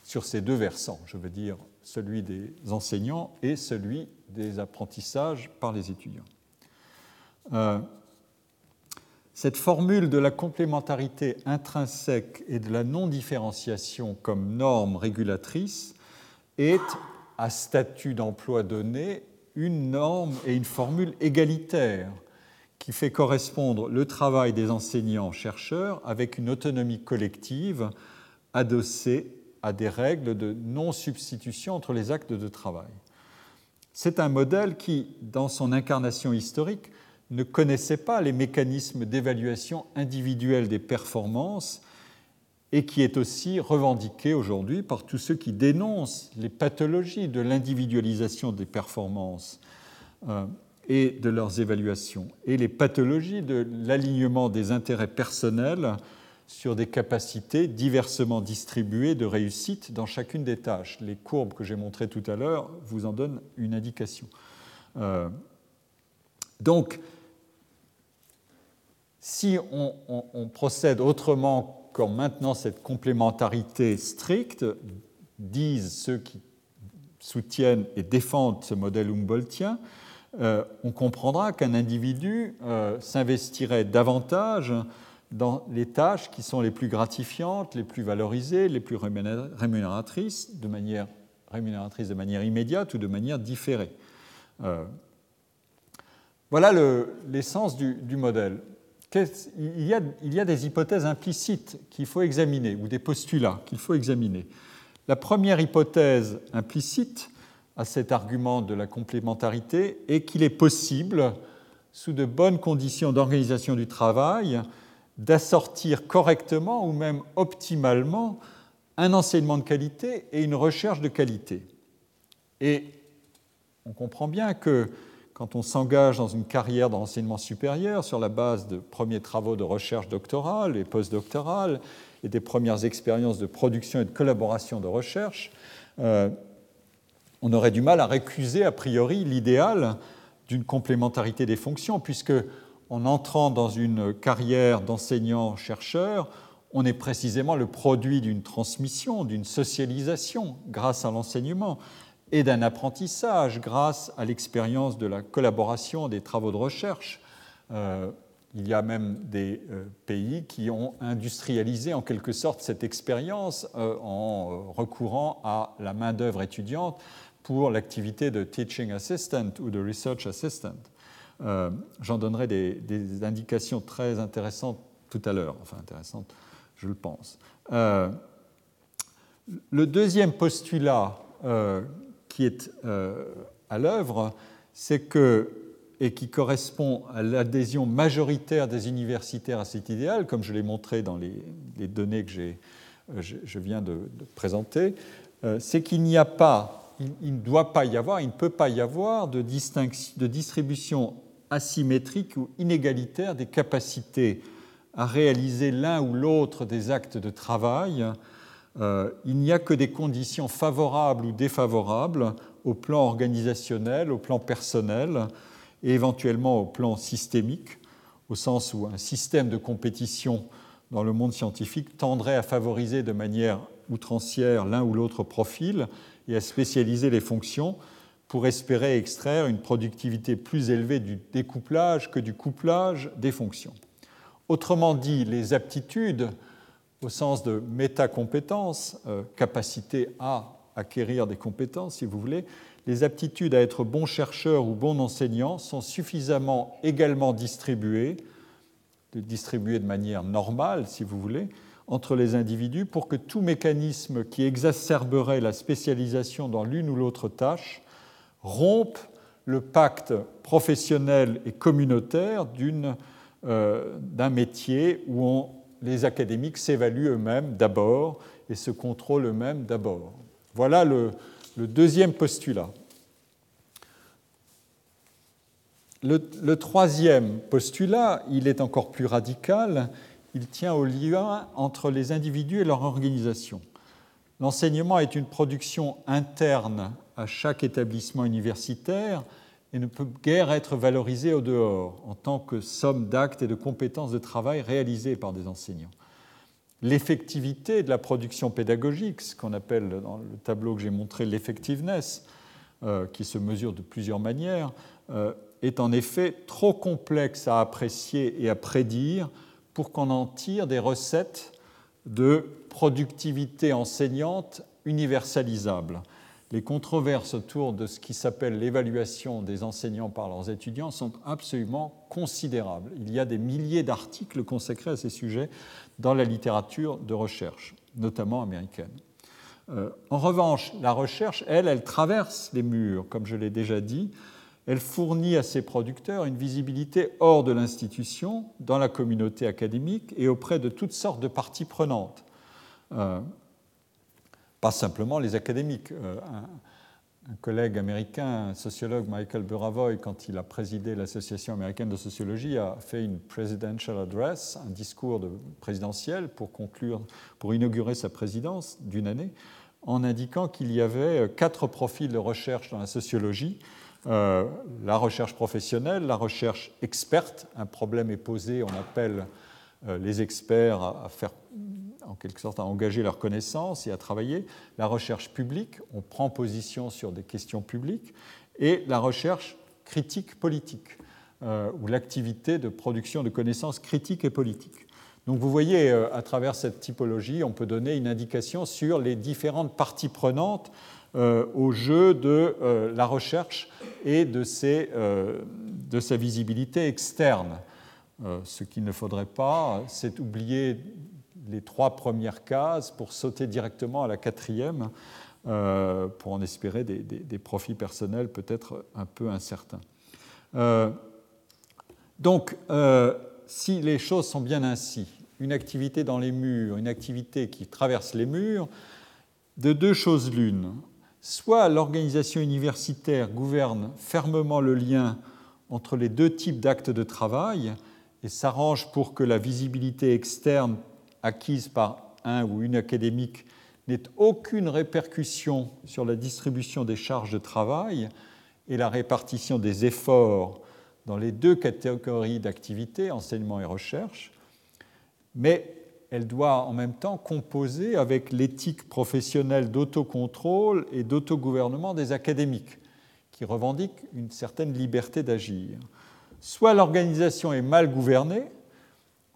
Sur ces deux versants, je veux dire celui des enseignants et celui des apprentissages par les étudiants. Euh, cette formule de la complémentarité intrinsèque et de la non-différenciation comme norme régulatrice est à statut d'emploi donné une norme et une formule égalitaire qui fait correspondre le travail des enseignants-chercheurs avec une autonomie collective adossée à des règles de non-substitution entre les actes de travail. C'est un modèle qui, dans son incarnation historique, ne connaissait pas les mécanismes d'évaluation individuelle des performances et qui est aussi revendiqué aujourd'hui par tous ceux qui dénoncent les pathologies de l'individualisation des performances euh, et de leurs évaluations, et les pathologies de l'alignement des intérêts personnels sur des capacités diversement distribuées de réussite dans chacune des tâches. Les courbes que j'ai montrées tout à l'heure vous en donnent une indication. Euh, donc, si on, procède autrement maintenant cette complémentarité stricte, disent ceux qui soutiennent et défendent ce modèle humboldtien, euh, on comprendra qu'un individu euh, s'investirait davantage dans les tâches qui sont les plus gratifiantes, les plus valorisées, les plus rémunératrices, de manière, rémunératrice de manière immédiate ou de manière différée. Euh, voilà l'essence du modèle il y, a, des hypothèses implicites qu'il faut examiner, ou des postulats qu'il faut examiner. La première hypothèse implicite à cet argument de la complémentarité est qu'il est possible, sous de bonnes conditions d'organisation du travail, d'assortir correctement ou même optimalement un enseignement de qualité et une recherche de qualité. Et on comprend bien que quand on s'engage dans une carrière d'enseignement supérieur sur la base de premiers travaux de recherche doctorale et postdoctorale et des premières expériences de production et de collaboration de recherche, euh, on aurait du mal à récuser a priori l'idéal d'une complémentarité des fonctions, puisque en entrant dans une carrière d'enseignant-chercheur, on est précisément le produit d'une transmission, d'une socialisation grâce à l'enseignement et d'un apprentissage grâce à l'expérience de la collaboration des travaux de recherche. Euh, il y a même des euh, pays qui ont industrialisé en quelque sorte cette expérience euh, en recourant à la main-d'œuvre étudiante pour l'activité de teaching assistant ou de research assistant. J'en donnerai des, des, indications très intéressantes tout à l'heure, enfin intéressantes, je le pense. le deuxième postulat qui est euh, à l'œuvre, c'est que, et qui correspond à l'adhésion majoritaire des universitaires à cet idéal, comme je l'ai montré dans les, données que euh, je, viens de, présenter, euh, c'est qu'il n'y a pas, il, ne doit pas y avoir, il ne peut pas y avoir de, de distribution asymétrique ou inégalitaire des capacités à réaliser l'un ou l'autre des actes de travail euh, il n'y a que des conditions favorables ou défavorables au plan organisationnel, au plan personnel et éventuellement au plan systémique, au sens où un système de compétition dans le monde scientifique tendrait à favoriser de manière outrancière l'un ou l'autre profil et à spécialiser les fonctions pour espérer extraire une productivité plus élevée du découplage que du couplage des fonctions. Autrement dit, les aptitudes au sens de métacompétences, euh, capacité à acquérir des compétences, si vous voulez, les aptitudes à être bon chercheur ou bon enseignant sont suffisamment également distribuées, distribuées de manière normale, si vous voulez, entre les individus pour que tout mécanisme qui exacerberait la spécialisation dans l'une ou l'autre tâche rompe le pacte professionnel et communautaire euh, d'un métier où les académiques s'évaluent eux-mêmes d'abord et se contrôlent eux-mêmes d'abord. Voilà le, deuxième postulat. Le, troisième postulat, il est encore plus radical, il tient au lien entre les individus et leur organisation. L'enseignement est une production interne à chaque établissement universitaire et ne peut guère être valorisé au dehors en tant que somme d'actes et de compétences de travail réalisées par des enseignants. L'effectivité de la production pédagogique, ce qu'on appelle dans le tableau que j'ai montré l'effectiveness, euh, qui se mesure de plusieurs manières, euh, est en effet trop complexe à apprécier et à prédire pour qu'on en tire des recettes de productivité enseignante universalisables les controverses autour de ce qui s'appelle l'évaluation des enseignants par leurs étudiants sont absolument considérables. Il y a des milliers d'articles consacrés à ces sujets dans la littérature de recherche, notamment américaine. Euh, en revanche, la recherche, elle, elle traverse les murs, comme je l'ai déjà dit. Elle fournit à ses producteurs une visibilité hors de l'institution, dans la communauté académique et auprès de toutes sortes de parties prenantes. Euh, pas simplement les académiques. Euh, un, collègue américain, un sociologue, Michael Buravoy, quand il a présidé l'Association américaine de sociologie, a fait une presidential address, un discours de présidentiel pour conclure, pour inaugurer sa présidence d'une année, en indiquant qu'il y avait quatre profils de recherche dans la sociologie. Euh, la recherche professionnelle, la recherche experte, un problème est posé, on appelle euh, les experts à faire en quelque sorte à engager leur connaissance et à travailler, la recherche publique, on prend position sur des questions publiques, et la recherche critique politique, euh, ou l'activité de production de connaissances critiques et politiques. Donc vous voyez, euh, à travers cette typologie, on peut donner une indication sur les différentes parties prenantes euh, au jeu de la recherche et de, de sa visibilité externe. ce qu'il ne faudrait pas, c'est oublier les trois premières cases pour sauter directement à la quatrième, euh, pour en espérer des, profits personnels peut-être un peu incertains. Euh, donc, euh, si les choses sont bien ainsi, une activité dans les murs, une activité qui traverse les murs, de deux choses l'une. Soit l'organisation universitaire gouverne fermement le lien entre les deux types d'actes de travail et s'arrange pour que la visibilité externe acquise par un ou une académique n'ait aucune répercussion sur la distribution des charges de travail et la répartition des efforts dans les deux catégories d'activités, enseignement et recherche, mais elle doit en même temps composer avec l'éthique professionnelle d'autocontrôle et d'autogouvernement des académiques, qui revendiquent une certaine liberté d'agir. Soit l'organisation est mal gouvernée,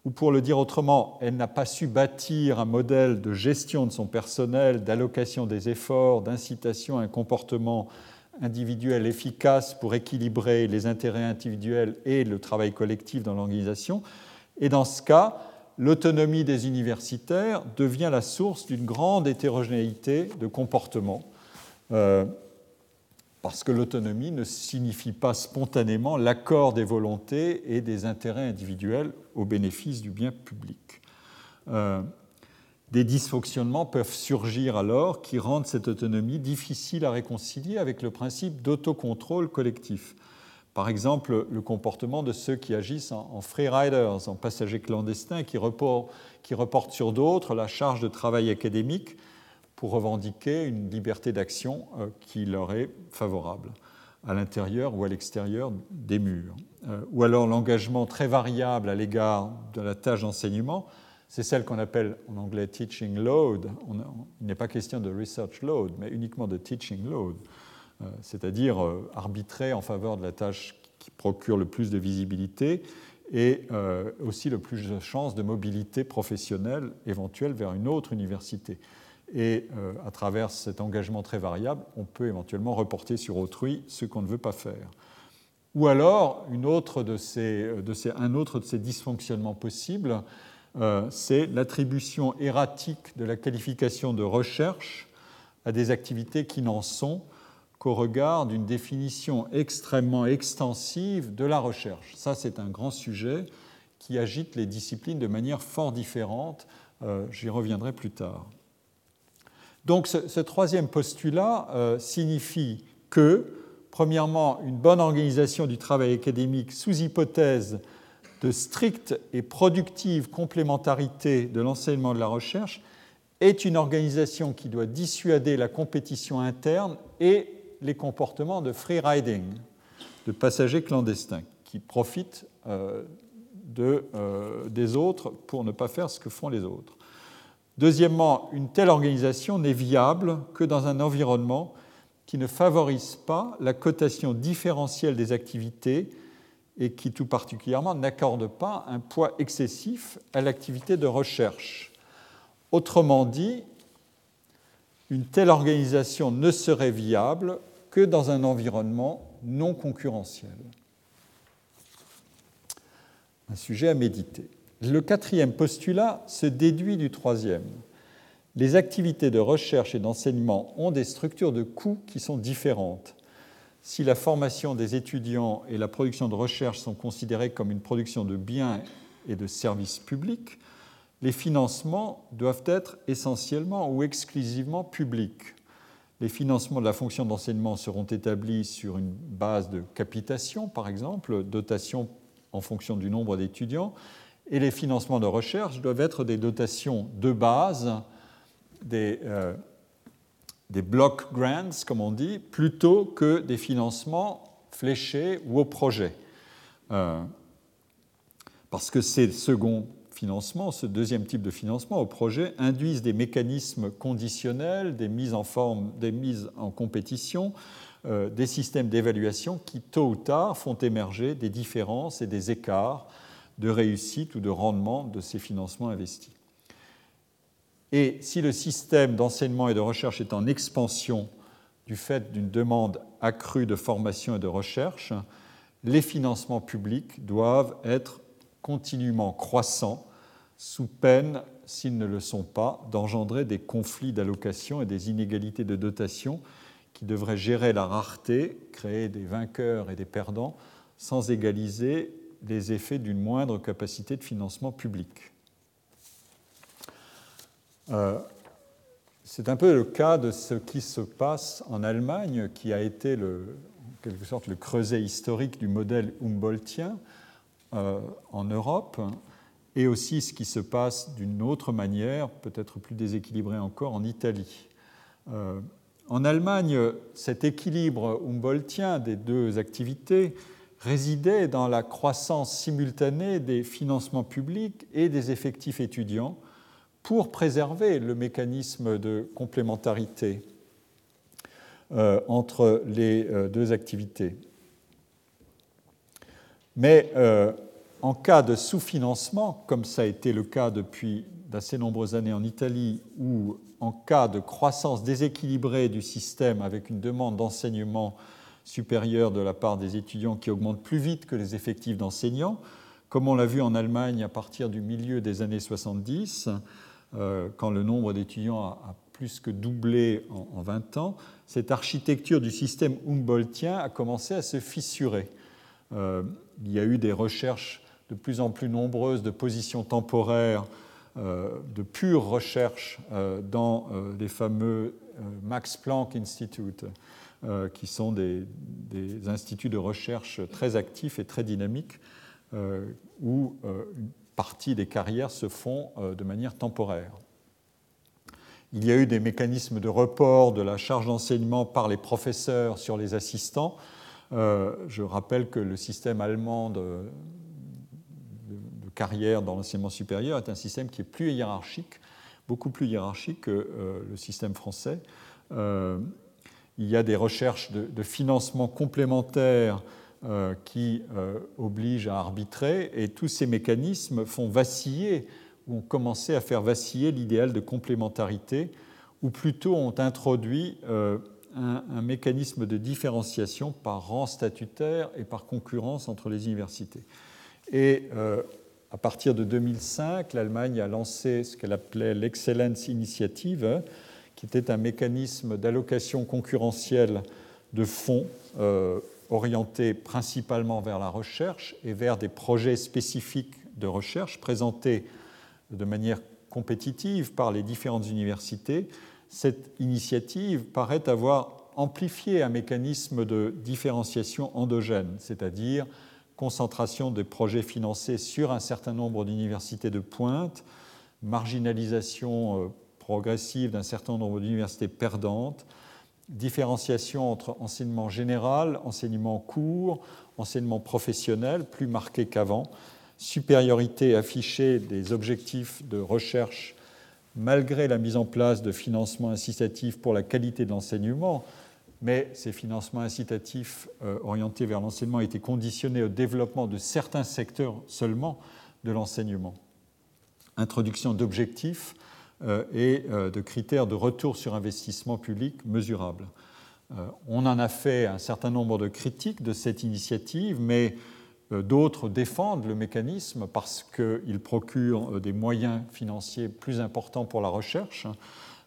ou pour le dire autrement, elle n'a pas su bâtir un modèle de gestion de son personnel, d'allocation des efforts, d'incitation à un comportement individuel efficace pour équilibrer les intérêts individuels et le travail collectif dans l'organisation. Et dans ce cas, l'autonomie des universitaires devient la source d'une grande hétérogénéité de comportement. Euh, parce que l'autonomie ne signifie pas spontanément l'accord des volontés et des intérêts individuels au bénéfice du bien public. Euh, des dysfonctionnements peuvent surgir alors qui rendent cette autonomie difficile à réconcilier avec le principe d'autocontrôle collectif. Par exemple, le comportement de ceux qui agissent en, free riders, en passagers clandestins, qui reportent sur d'autres la charge de travail académique pour revendiquer une liberté d'action euh, qui leur est favorable, à l'intérieur ou à l'extérieur des murs. Euh, ou alors l'engagement très variable à l'égard de la tâche d'enseignement, c'est celle qu'on appelle en anglais teaching load. il n'est pas question de research load, mais uniquement de teaching load, euh, c'est-à-dire arbitrer en faveur de la tâche qui procure le plus de visibilité et aussi le plus de chances de mobilité professionnelle éventuelle vers une autre université. Et à travers cet engagement très variable, on peut éventuellement reporter sur autrui ce qu'on ne veut pas faire. Ou alors, ces, un autre de ces dysfonctionnements possibles, euh, c'est l'attribution erratique de la qualification de recherche à des activités qui n'en sont qu'au regard d'une définition extrêmement extensive de la recherche. Ça, c'est un grand sujet qui agite les disciplines de manière fort différente. Euh, j'y reviendrai plus tard. Donc ce, troisième postulat euh, signifie que Premièrement, une bonne organisation du travail académique sous hypothèse de stricte et productive complémentarité de l'enseignement de la recherche est une organisation qui doit dissuader la compétition interne et les comportements de free riding, de passagers clandestins, qui profitent euh, euh, des autres pour ne pas faire ce que font les autres. Deuxièmement, une telle organisation n'est viable que dans un environnement qui ne favorise pas la cotation différentielle des activités et qui tout particulièrement n'accorde pas un poids excessif à l'activité de recherche. Autrement dit, une telle organisation ne serait viable que dans un environnement non concurrentiel. Un sujet à méditer. Le quatrième postulat se déduit du troisième les activités de recherche et d'enseignement ont des structures de coûts qui sont différentes. Si la formation des étudiants et la production de recherche sont considérées comme une production de biens et de services publics, les financements doivent être essentiellement ou exclusivement publics. Les financements de la fonction d'enseignement seront établis sur une base de capitation, par exemple, dotation en fonction du nombre d'étudiants, et les financements de recherche doivent être des dotations de base des, euh, block grants, comme on dit, plutôt que des financements fléchés ou au projet. Euh, parce que ces seconds financements, ce deuxième type de financement au projet, induisent des mécanismes conditionnels, des mises en forme, des mises en compétition, euh, des systèmes d'évaluation qui, tôt ou tard, font émerger des différences et des écarts de réussite ou de rendement de ces financements investis. Et si le système d'enseignement et de recherche est en expansion du fait d'une demande accrue de formation et de recherche, les financements publics doivent être continuellement croissants, sous peine, s'ils ne le sont pas, d'engendrer des conflits d'allocation et des inégalités de dotation qui devraient gérer la rareté, créer des vainqueurs et des perdants, sans égaliser les effets d'une moindre capacité de financement public. Euh, c'est un peu le cas de ce qui se passe en Allemagne, qui a été le, en quelque sorte le creuset historique du modèle Humboldtien euh, en Europe, et aussi ce qui se passe d'une autre manière, peut-être plus déséquilibrée encore, en Italie. Euh, en Allemagne, cet équilibre humboldtien des deux activités résidait dans la croissance simultanée des financements publics et des effectifs étudiants, pour préserver le mécanisme de complémentarité euh, entre les euh, deux activités. Mais euh, en cas de sous-financement, comme ça a été le cas depuis d'assez nombreuses années en Italie, ou en cas de croissance déséquilibrée du système avec une demande d'enseignement supérieure de la part des étudiants qui augmente plus vite que les effectifs d'enseignants, comme on l'a vu en Allemagne à partir du milieu des années 70, euh, quand le nombre d'étudiants a, plus que doublé en, 20 ans, cette architecture du système Humboldtien a commencé à se fissurer. Euh, il y a eu des recherches de plus en plus nombreuses de positions temporaires, euh, de pure recherche dans les fameux Max Planck Institute, qui sont des, instituts de recherche très actifs et très dynamiques, où partie des carrières se font euh, de manière temporaire. Il y a eu des mécanismes de report de la charge d'enseignement par les professeurs sur les assistants. Euh, je rappelle que le système allemand de, carrière dans l'enseignement supérieur est un système qui est plus hiérarchique, beaucoup plus hiérarchique que euh, le système français. Il y a des recherches de, financement complémentaire qui oblige à arbitrer, et tous ces mécanismes font vaciller ou ont commencé à faire vaciller l'idéal de complémentarité, ou plutôt ont introduit un, mécanisme de différenciation par rang statutaire et par concurrence entre les universités. Et euh, à partir de 2005, l'Allemagne a lancé ce qu'elle appelait l'Excellence Initiative, qui était un mécanisme d'allocation concurrentielle de fonds euh, orientés principalement vers la recherche et vers des projets spécifiques de recherche présentés de manière compétitive par les différentes universités. Cette initiative paraît avoir amplifié un mécanisme de différenciation endogène, c'est-à-dire concentration des projets financés sur un certain nombre d'universités de pointe, marginalisation euh, progressive d'un certain nombre d'universités perdantes, différenciation entre enseignement général, enseignement court, enseignement professionnel, plus marqué qu'avant, supériorité affichée des objectifs de recherche malgré la mise en place de financements incitatifs pour la qualité de l'enseignement, mais ces financements incitatifs euh, orientés vers l'enseignement étaient conditionnés au développement de certains secteurs seulement de l'enseignement. Introduction d'objectifs et euh, de critères de retour sur investissement public mesurables. On en a fait un certain nombre de critiques de cette initiative, mais euh, d'autres défendent le mécanisme parce qu'il procure euh, des moyens financiers plus importants pour la recherche.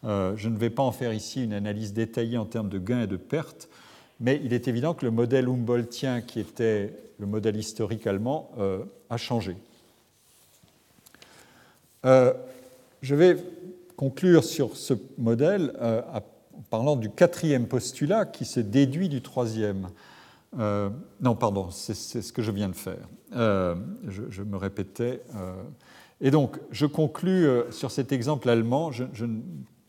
Euh, je ne vais pas en faire ici une analyse détaillée en termes de gains et de pertes, mais il est évident que le modèle Humboldtien, qui était le modèle historique allemand, a changé. je vais conclure sur ce modèle en parlant du quatrième postulat qui se déduit du troisième. Euh, non, pardon, c'est ce que je viens de faire. Euh, je, me répétais. Euh. et donc, je conclus sur cet exemple allemand. Je, ne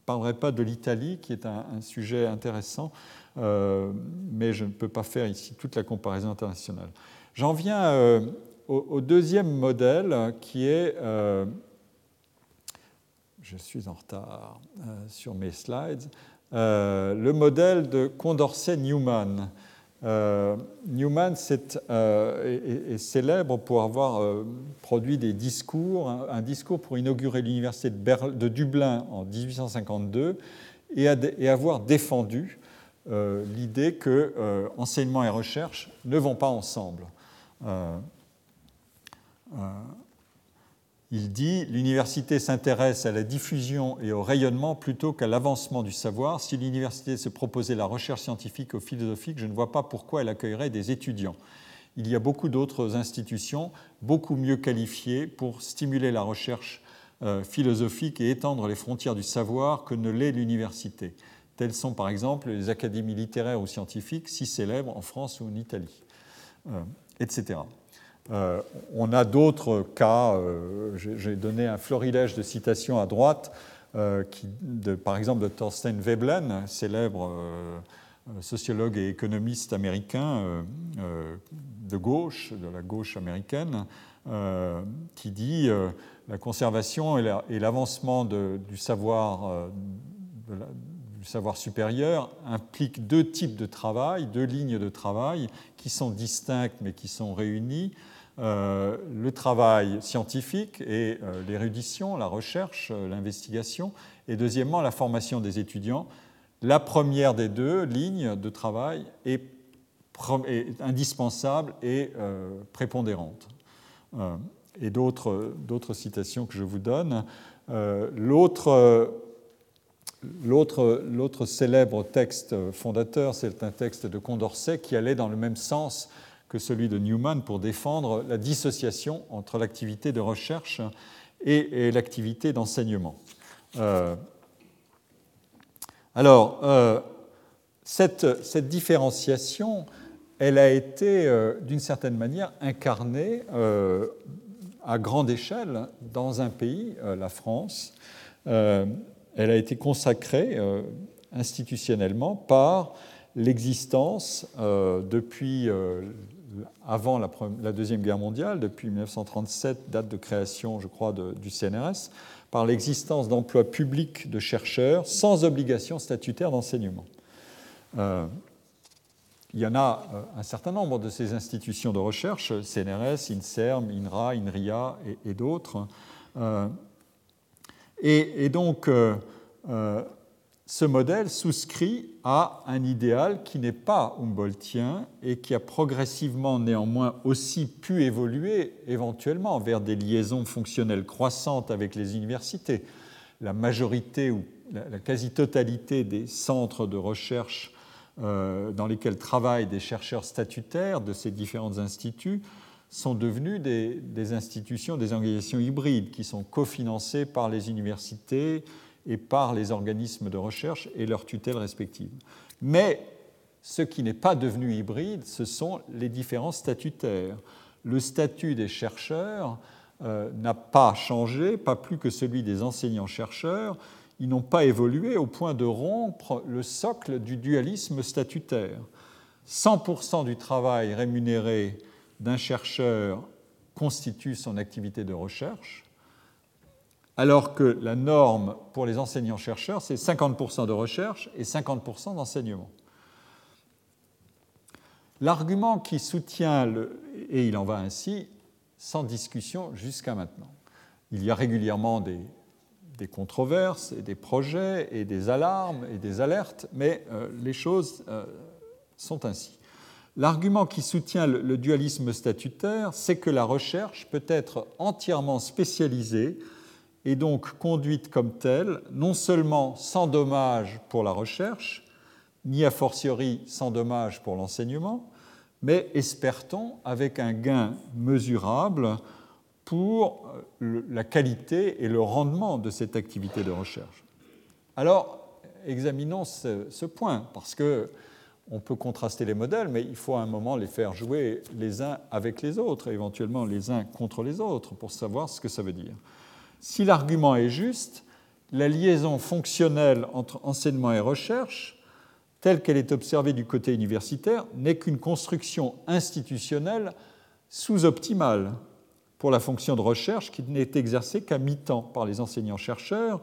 parlerai pas de l'Italie, qui est un, sujet intéressant, mais je ne peux pas faire ici toute la comparaison internationale. J'en viens au, deuxième modèle, qui est je suis en retard sur mes slides, le modèle de Condorcet-Newman. Euh, Newman euh, est, célèbre pour avoir euh, produit des discours, un, discours pour inaugurer l'université de, Dublin en 1852 et, avoir défendu l'idée que enseignement et recherche ne vont pas ensemble. Il dit L'université s'intéresse à la diffusion et au rayonnement plutôt qu'à l'avancement du savoir. Si l'université se proposait la recherche scientifique ou philosophique, je ne vois pas pourquoi elle accueillerait des étudiants. Il y a beaucoup d'autres institutions beaucoup mieux qualifiées pour stimuler la recherche euh, philosophique et étendre les frontières du savoir que ne l'est l'université. Telles sont par exemple les académies littéraires ou scientifiques, si célèbres en France ou en Italie, euh, etc. Euh, on a d'autres cas, euh, j'ai donné un florilège de citations à droite, euh, par exemple de Thorstein Veblen, célèbre sociologue et économiste américain de gauche, de la gauche américaine, qui dit la conservation et l'avancement du savoir du savoir supérieur impliquent deux types de travail, deux lignes de travail qui sont distinctes mais qui sont réunies. Euh, le travail scientifique et euh, l'érudition, la recherche, euh, l'investigation, et deuxièmement la formation des étudiants. La première des deux lignes de travail est, indispensable et prépondérante. et d'autres citations que je vous donne. L'autre célèbre texte fondateur, c'est un texte de Condorcet qui allait dans le même sens que celui de Newman pour défendre la dissociation entre l'activité de recherche et, l'activité d'enseignement. Euh, alors, euh, cette, cette, différenciation, elle a été euh, d'une certaine manière incarnée à grande échelle dans un pays, la France. elle a été consacrée institutionnellement par l'existence depuis avant la, Deuxième Guerre mondiale, depuis 1937, date de création, je crois, du CNRS, par l'existence d'emplois publics de chercheurs sans obligation statutaire d'enseignement. Euh, Il y en a un certain nombre de ces institutions de recherche, CNRS, INSERM, INRA, INRIA et, d'autres. Et, donc, ce modèle souscrit à un idéal qui n'est pas humboldtien et qui a progressivement néanmoins aussi pu évoluer éventuellement vers des liaisons fonctionnelles croissantes avec les universités. La majorité ou la quasi-totalité des centres de recherche euh, dans lesquels travaillent des chercheurs statutaires de ces différents instituts sont devenus des, des institutions, des organisations hybrides qui sont cofinancées par les universités, et par les organismes de recherche et leurs tutelles respectives. Mais ce qui n'est pas devenu hybride, ce sont les différents statutaires. Le statut des chercheurs euh, n'a pas changé, pas plus que celui des enseignants-chercheurs. Ils n'ont pas évolué au point de rompre le socle du dualisme statutaire. 100% du travail rémunéré d'un chercheur constitue son activité de recherche, alors que la norme pour les enseignants-chercheurs, c'est 50% de recherche et 50% d'enseignement. L'argument qui soutient, le, et il en va ainsi, sans discussion jusqu'à maintenant. Il y a régulièrement des, controverses et des projets et des alarmes et des alertes, mais euh, les choses euh, sont ainsi. L'argument qui soutient le dualisme statutaire, c'est que la recherche peut être entièrement spécialisée et donc conduite comme telle, non seulement sans dommage pour la recherche, ni a fortiori sans dommage pour l'enseignement, mais espère-t-on avec un gain mesurable pour euh, la qualité et le rendement de cette activité de recherche. Alors, examinons ce, point, parce que on peut contraster les modèles, mais il faut à un moment les faire jouer les uns avec les autres, éventuellement les uns contre les autres, pour savoir ce que ça veut dire. Si l'argument est juste, la liaison fonctionnelle entre enseignement et recherche, telle qu'elle est observée du côté universitaire, n'est qu'une construction institutionnelle sous-optimale pour la fonction de recherche qui n'est exercée qu'à mi-temps par les enseignants-chercheurs.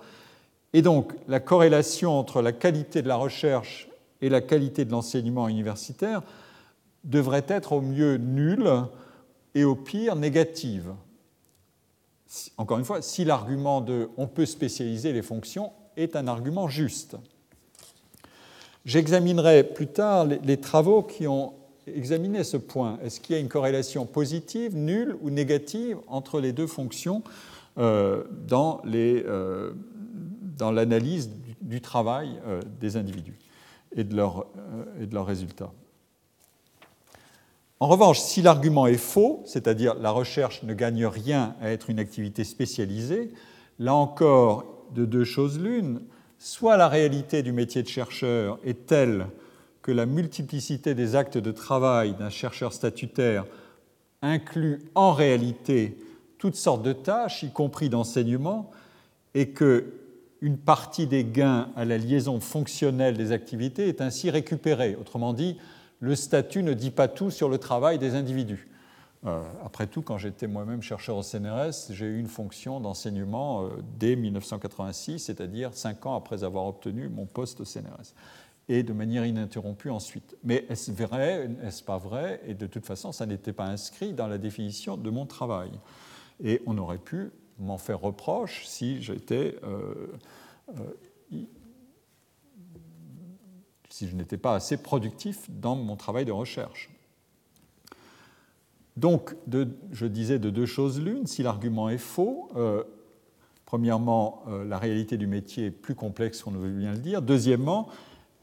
Et donc la corrélation entre la qualité de la recherche et la qualité de l'enseignement universitaire devrait être au mieux nulle et au pire négative encore une fois, si l'argument de on peut spécialiser les fonctions est un argument juste. J'examinerai plus tard les, travaux qui ont examiné ce point. Est-ce qu'il y a une corrélation positive, nulle ou négative entre les deux fonctions euh, euh, dans l'analyse du, travail euh, des individus et de, et de leurs résultats? En revanche, si l'argument est faux, c'est-à-dire la recherche ne gagne rien à être une activité spécialisée, là encore, de deux choses l'une, soit la réalité du métier de chercheur est telle que la multiplicité des actes de travail d'un chercheur statutaire inclut en réalité toutes sortes de tâches, y compris d'enseignement, et que une partie des gains à la liaison fonctionnelle des activités est ainsi récupérée. Autrement dit, le statut ne dit pas tout sur le travail des individus. Euh, après tout, quand j'étais moi-même chercheur au CNRS, j'ai eu une fonction d'enseignement euh, dès 1986, c'est-à-dire cinq ans après avoir obtenu mon poste au CNRS, et de manière ininterrompue ensuite. Mais est-ce vrai, est-ce pas vrai? Et de toute façon, ça n'était pas inscrit dans la définition de mon travail. Et on aurait pu m'en faire reproche si j'étais euh, si je n'étais pas assez productif dans mon travail de recherche. Donc, je disais de deux choses l'une, si l'argument est faux, euh, premièrement, euh, la réalité du métier est plus complexe qu'on ne veut bien le dire. Deuxièmement,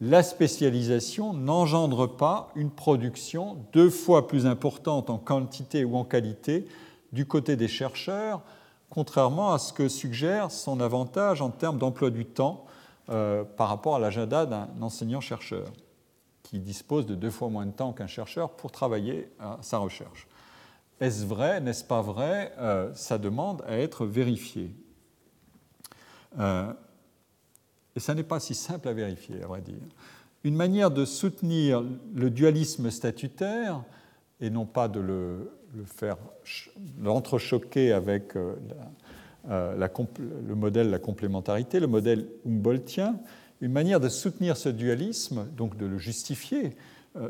la spécialisation n'engendre pas une production deux fois plus importante en quantité ou en qualité du côté des chercheurs, contrairement à ce que suggère son avantage en termes d'emploi du temps euh, par rapport à l'agenda d'un enseignant-chercheur, qui dispose de deux fois moins de temps qu'un chercheur pour travailler à sa recherche. Est-ce vrai, n'est-ce pas vrai? Euh, Ça demande à être vérifié. Euh, et ça n'est pas si simple à vérifier, à vrai dire. Une manière de soutenir le dualisme statutaire, et non pas de le, faire l'entrechoquer avec la, euh, le modèle la complémentarité, le modèle humboldtien, une manière de soutenir ce dualisme, donc de le justifier,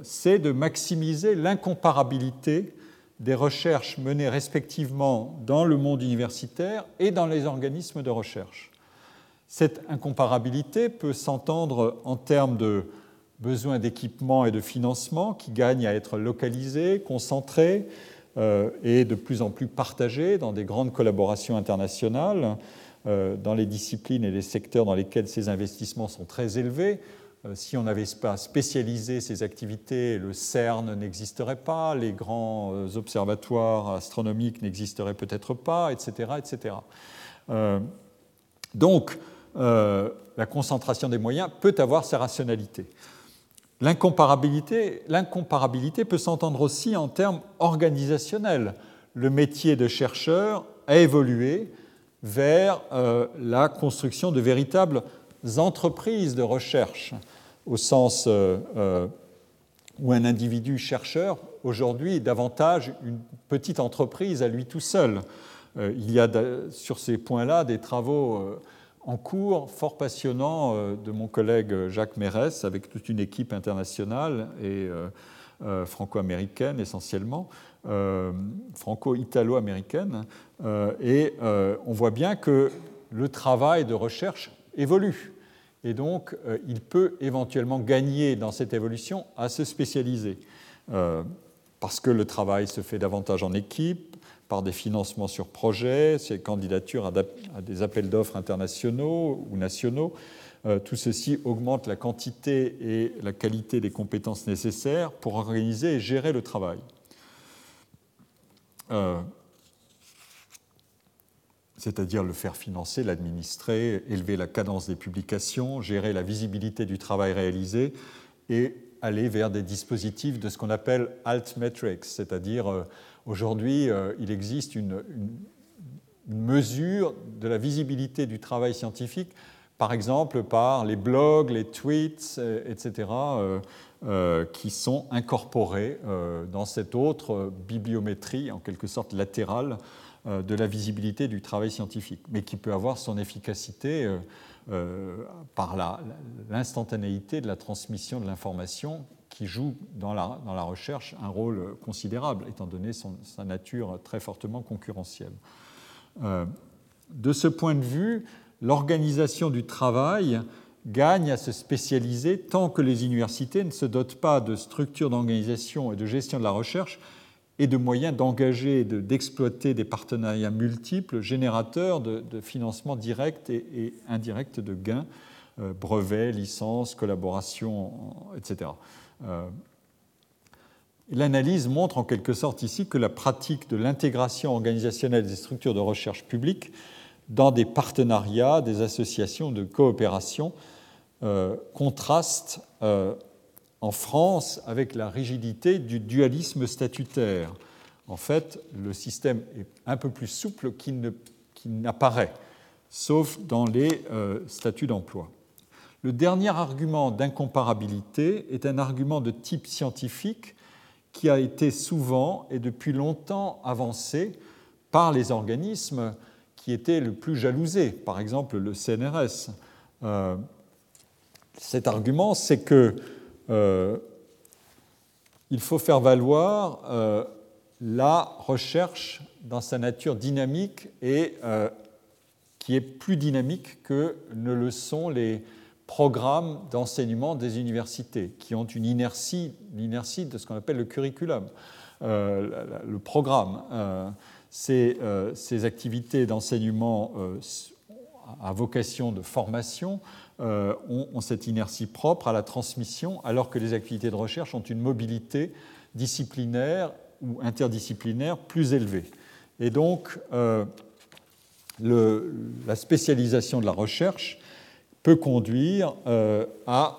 c'est de maximiser l'incomparabilité des recherches menées respectivement dans le monde universitaire et dans les organismes de recherche. Cette incomparabilité peut s'entendre en termes de besoins d'équipement et de financement qui gagnent à être localisés, concentrés euh, et de plus en plus partagés dans des grandes collaborations internationales euh, dans les disciplines et les secteurs dans lesquels ces investissements sont très élevés. Euh, si on n'avait pas spécialisé ces activités, le CERN n'existerait pas, les grands observatoires astronomiques n'existeraient peut-être pas, etc. etc. donc, la concentration des moyens peut avoir sa rationalité. L'incomparabilité, peut s'entendre aussi en termes organisationnels. Le métier de chercheur a évolué vers euh, la construction de véritables entreprises de recherche, au sens euh, euh, où un individu chercheur, aujourd'hui, est davantage une petite entreprise à lui tout seul. il y a sur ces points-là des travaux en cours fort passionnant euh, de mon collègue Jacques Mérès avec toute une équipe internationale et euh, euh, franco-américaine essentiellement, franco-italo-américaine. Et on voit bien que le travail de recherche évolue. Et donc, il peut éventuellement gagner dans cette évolution à se spécialiser. Parce que le travail se fait davantage en équipe, par des financements sur projet, ces candidatures à des appels d'offres internationaux ou nationaux. Euh, tout ceci augmente la quantité et la qualité des compétences nécessaires pour organiser et gérer le travail. Euh, c'est-à-dire le faire financer, l'administrer, élever la cadence des publications, gérer la visibilité du travail réalisé et aller vers des dispositifs de ce qu'on appelle altmetrics, c'est-à-dire euh, Aujourd'hui, euh, il existe une, mesure de la visibilité du travail scientifique, par exemple par les blogs, les tweets, euh, etc., qui sont incorporés dans cette autre bibliométrie, en quelque sorte latérale, de la visibilité du travail scientifique, mais qui peut avoir son efficacité par l'instantanéité de la transmission de l'information qui joue dans la, dans la, recherche un rôle considérable, étant donné sa nature très fortement concurrentielle. Euh, de ce point de vue, l'organisation du travail gagne à se spécialiser tant que les universités ne se dotent pas de structures d'organisation et de gestion de la recherche et de moyens d'engager et d'exploiter des partenariats multiples générateurs de, financement direct et, et, indirect de gains, euh, brevets, licences, collaborations, etc. Euh, l'analyse montre en quelque sorte ici que la pratique de l'intégration organisationnelle des structures de recherche publiques dans des partenariats, des associations de coopération euh, contraste en France avec la rigidité du dualisme statutaire. En fait, le système est un peu plus souple qu'il n'apparaît, sauf dans les statuts d'emploi. Le dernier argument d'incomparabilité est un argument de type scientifique qui a été souvent et depuis longtemps avancé par les organismes qui étaient le plus jalousés, par exemple le CNRS. Euh, cet argument, c'est que euh, il faut faire valoir euh, la recherche dans sa nature dynamique et qui est plus dynamique que ne le sont les, programmes d'enseignement des universités qui ont une inertie, l'inertie de ce qu'on appelle le curriculum, euh, le programme. Euh, euh, ces, activités d'enseignement à vocation de formation ont, ont, cette inertie propre à la transmission, alors que les activités de recherche ont une mobilité disciplinaire ou interdisciplinaire plus élevée. Et donc, le, la spécialisation de la recherche peut conduire euh, à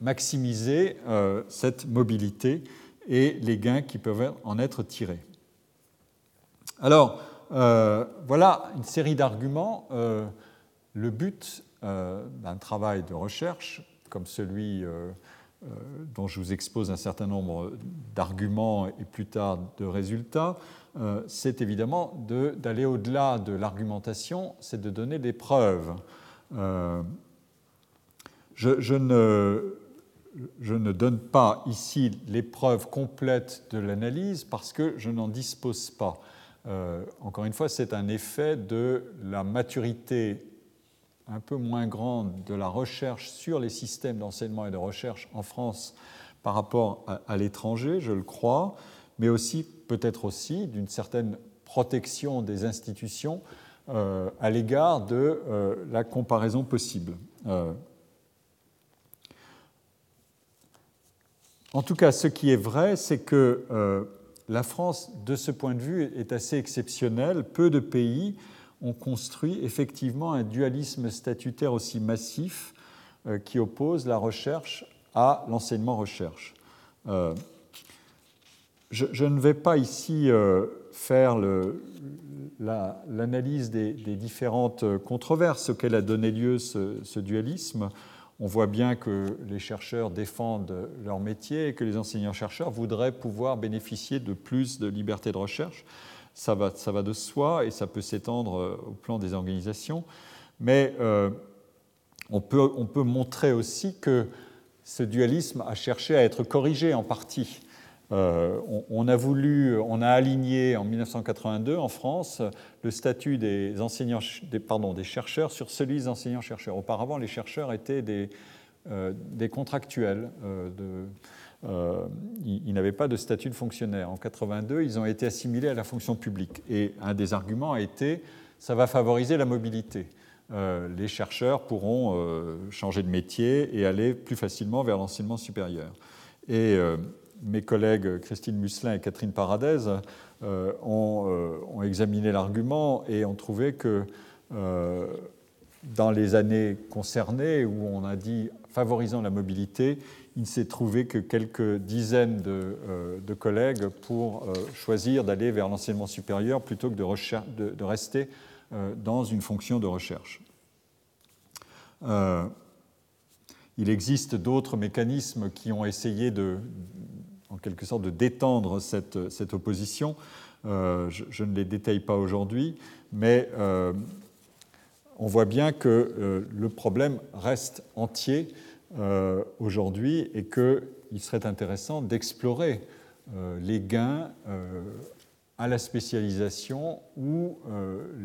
maximiser euh, cette mobilité et les gains qui peuvent en être tirés. Alors, euh, voilà une série d'arguments. le but d'un travail de recherche, comme celui dont je vous expose un certain nombre d'arguments et plus tard de résultats, c'est évidemment d'aller au-delà de l'argumentation, c'est de donner des preuves. Euh, je, ne, je ne donne pas ici l'épreuve complète de l'analyse parce que je n'en dispose pas. Euh, encore une fois, c'est un effet de la maturité un peu moins grande de la recherche sur les systèmes d'enseignement et de recherche en France par rapport à, l'étranger, je le crois, mais aussi peut-être aussi d'une certaine protection des institutions euh, à l'égard de euh, la comparaison possible. en tout cas, ce qui est vrai, c'est que la France, de ce point de vue, est assez exceptionnelle. Peu de pays ont construit effectivement un dualisme statutaire aussi massif euh, qui oppose la recherche à l'enseignement-recherche. Euh, je, ne vais pas ici euh, faire l'analyse des, différentes controverses auxquelles a donné lieu ce dualisme. On voit bien que les chercheurs défendent leur métier et que les enseignants-chercheurs voudraient pouvoir bénéficier de plus de liberté de recherche. Ça va, ça va de soi et ça peut s'étendre euh, au plan des organisations. Mais euh, on, peut, on peut montrer aussi que ce dualisme a cherché à être corrigé en partie euh, on, a voulu, on a aligné en 1982 en France le statut des enseignants, pardon, des chercheurs sur celui des enseignants-chercheurs. Auparavant, les chercheurs étaient des, des contractuels. Ils, n'avaient pas de statut de fonctionnaire. En 82, ils ont été assimilés à la fonction publique. Et un des arguments a été, ça va favoriser la mobilité. les chercheurs pourront changer de métier et aller plus facilement vers l'enseignement supérieur. Et mes collègues Christine Musselin et Catherine Paradez euh, euh, ont, examiné l'argument et ont trouvé que euh, dans les années concernées, où on a dit favorisant la mobilité, il ne s'est trouvé que quelques dizaines de, collègues pour choisir d'aller vers l'enseignement supérieur plutôt que de, rester dans une fonction de recherche. il existe d'autres mécanismes qui ont essayé de, en quelque sorte de détendre cette, opposition. Euh, je, ne les détaille pas aujourd'hui, mais euh, on voit bien que euh, le problème reste entier aujourd'hui et qu'il serait intéressant d'explorer les gains à la spécialisation ou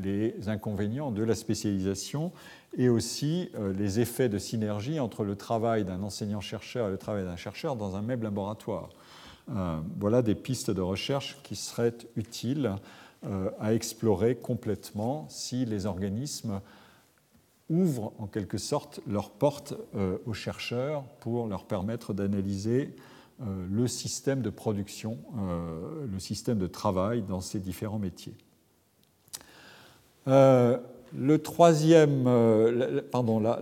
les inconvénients de la spécialisation et aussi les effets de synergie entre le travail d'un enseignant-chercheur et le travail d'un chercheur dans un même laboratoire. Euh, voilà des pistes de recherche qui seraient utiles euh, à explorer complètement si les organismes ouvrent en quelque sorte leurs portes euh, aux chercheurs pour leur permettre d'analyser le système de production, le système de travail dans ces différents métiers. le troisième, pardon, la,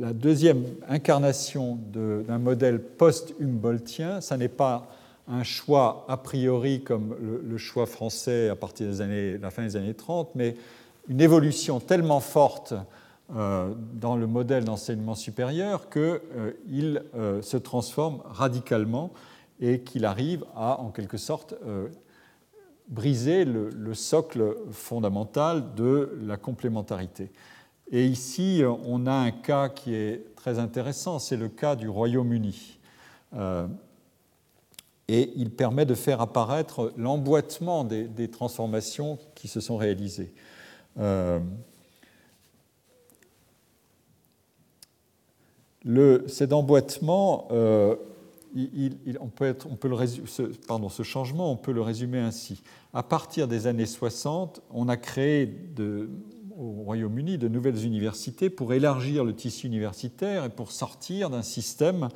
la deuxième incarnation d'un modèle post-humboldtien, ça n'est pas un choix a priori comme le, choix français à partir des années, la fin des années 30, mais une évolution tellement forte euh, dans le modèle d'enseignement supérieur qu'il euh, euh, se transforme radicalement et qu'il arrive à, en quelque sorte, briser le, socle fondamental de la complémentarité. Et ici, on a un cas qui est très intéressant, c'est le cas du Royaume-Uni. Et il permet de faire apparaître l'emboîtement des, transformations qui se sont réalisées. Euh, cet emboîtement, euh, on peut on peut le ce, pardon, ce changement, on peut le résumer ainsi. À partir des années 60, on a créé au Royaume-Uni de nouvelles universités pour élargir le tissu universitaire et pour sortir d'un système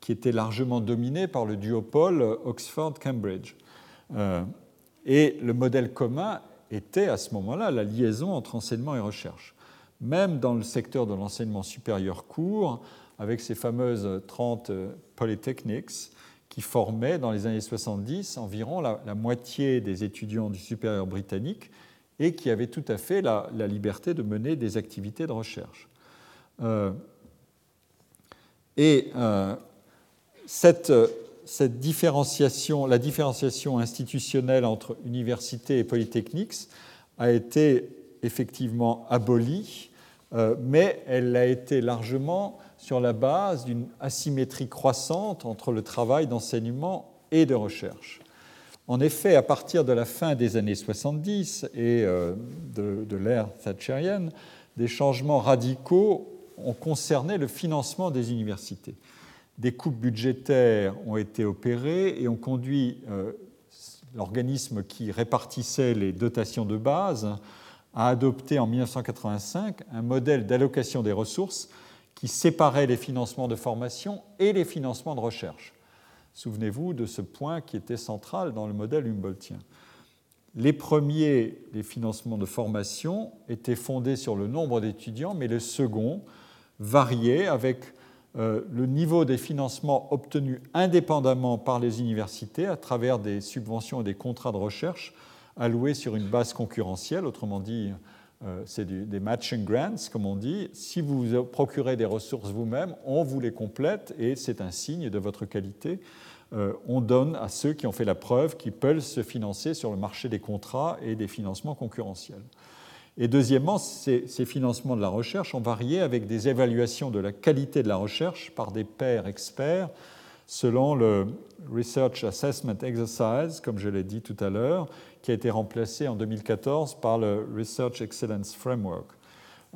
qui était largement dominé par le duopole Oxford-Cambridge. Euh, et le modèle commun était à ce moment-là la liaison entre enseignement et recherche. Même dans le secteur de l'enseignement supérieur court, avec ces fameuses 30 polytechnics qui formaient dans les années 70 environ la, moitié des étudiants du supérieur britannique et qui avait tout à fait la, liberté de mener des activités de recherche. Euh, et euh, cette, cette, différenciation, la différenciation institutionnelle entre université et polytechniques a été effectivement abolie, euh, mais elle a été largement sur la base d'une asymétrie croissante entre le travail d'enseignement et de recherche. En effet, à partir de la fin des années 70 et euh, de, de l'ère thatcherienne, des changements radicaux ont concerné le financement des universités. Des coupes budgétaires ont été opérées et ont conduit euh, l'organisme qui répartissait les dotations de base à adopter en 1985 un modèle d'allocation des ressources qui séparait les financements de formation et les financements de recherche. Souvenez-vous de ce point qui était central dans le modèle Humboldtien. Les premiers, les financements de formation, étaient fondés sur le nombre d'étudiants, mais le second variait avec euh, le niveau des financements obtenus indépendamment par les universités à travers des subventions et des contrats de recherche alloués sur une base concurrentielle, autrement dit, euh, c'est des matching grants, comme on dit. Si vous procurez des ressources vous-même, on vous les complète et c'est un signe de votre qualité. Euh, on donne à ceux qui ont fait la preuve qu'ils peuvent se financer sur le marché des contrats et des financements concurrentiels. Et deuxièmement, ces, financements de la recherche ont varié avec des évaluations de la qualité de la recherche par des pairs experts selon le Research Assessment Exercise, comme je l'ai dit tout à l'heure, qui a été remplacé en 2014 par le Research Excellence Framework.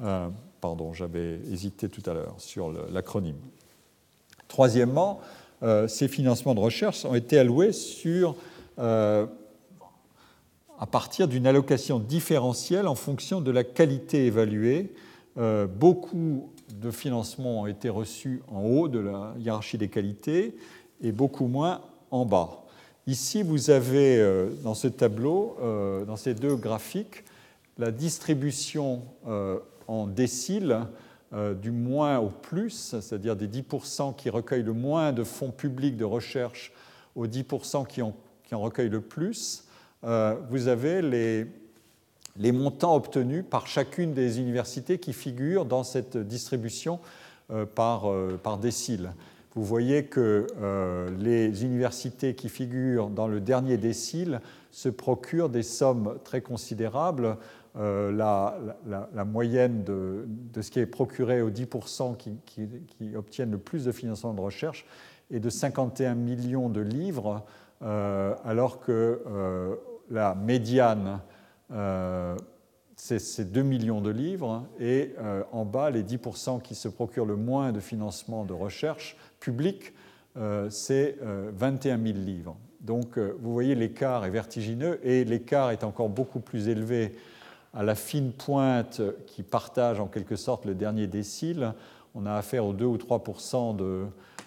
Euh, pardon, j'avais hésité tout à l'heure sur l'acronyme. Troisièmement, euh, ces financements de recherche ont été alloués sur, euh, à partir d'une allocation différentielle en fonction de la qualité évaluée. Euh, beaucoup de financements ont été reçus en haut de la hiérarchie des qualités et beaucoup moins en bas. Ici, vous avez dans ce tableau, dans ces deux graphiques, la distribution en déciles euh, du moins au plus, c'est-à-dire des 10% qui recueillent le moins de fonds publics de recherche aux 10% qui en, recueillent le plus, euh, vous avez les, montants obtenus par chacune des universités qui figurent dans cette distribution euh, par, par décile. Vous voyez que les universités qui figurent dans le dernier décile se procurent des sommes très considérables euh, la, moyenne de, ce qui est procuré aux 10% qui, obtiennent le plus de financement de recherche est de 51 millions de livres, euh, alors que euh, la médiane, c'est 2 millions de livres, et en bas, les 10% qui se procurent le moins de financement de recherche public, c'est 21 000 livres. Donc vous voyez, l'écart est vertigineux, et l'écart est encore beaucoup plus élevé à la fine pointe qui partage en quelque sorte le dernier décile. On a affaire aux 2 ou 3% de,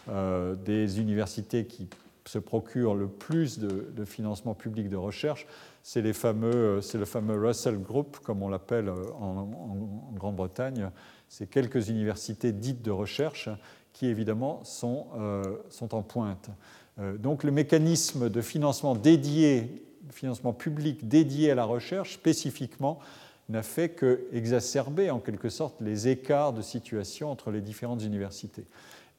euh, des universités qui se procurent le plus de, financement public de recherche. C'est, le fameux Russell Group, comme on l'appelle en, Grande-Bretagne. C'est quelques universités dites de recherche qui, évidemment, sont, euh, sont en pointe. Euh, donc le mécanisme de financement dédié financement public dédié à la recherche spécifiquement n'a fait qu'exacerber en quelque sorte les écarts de situation entre les différentes universités.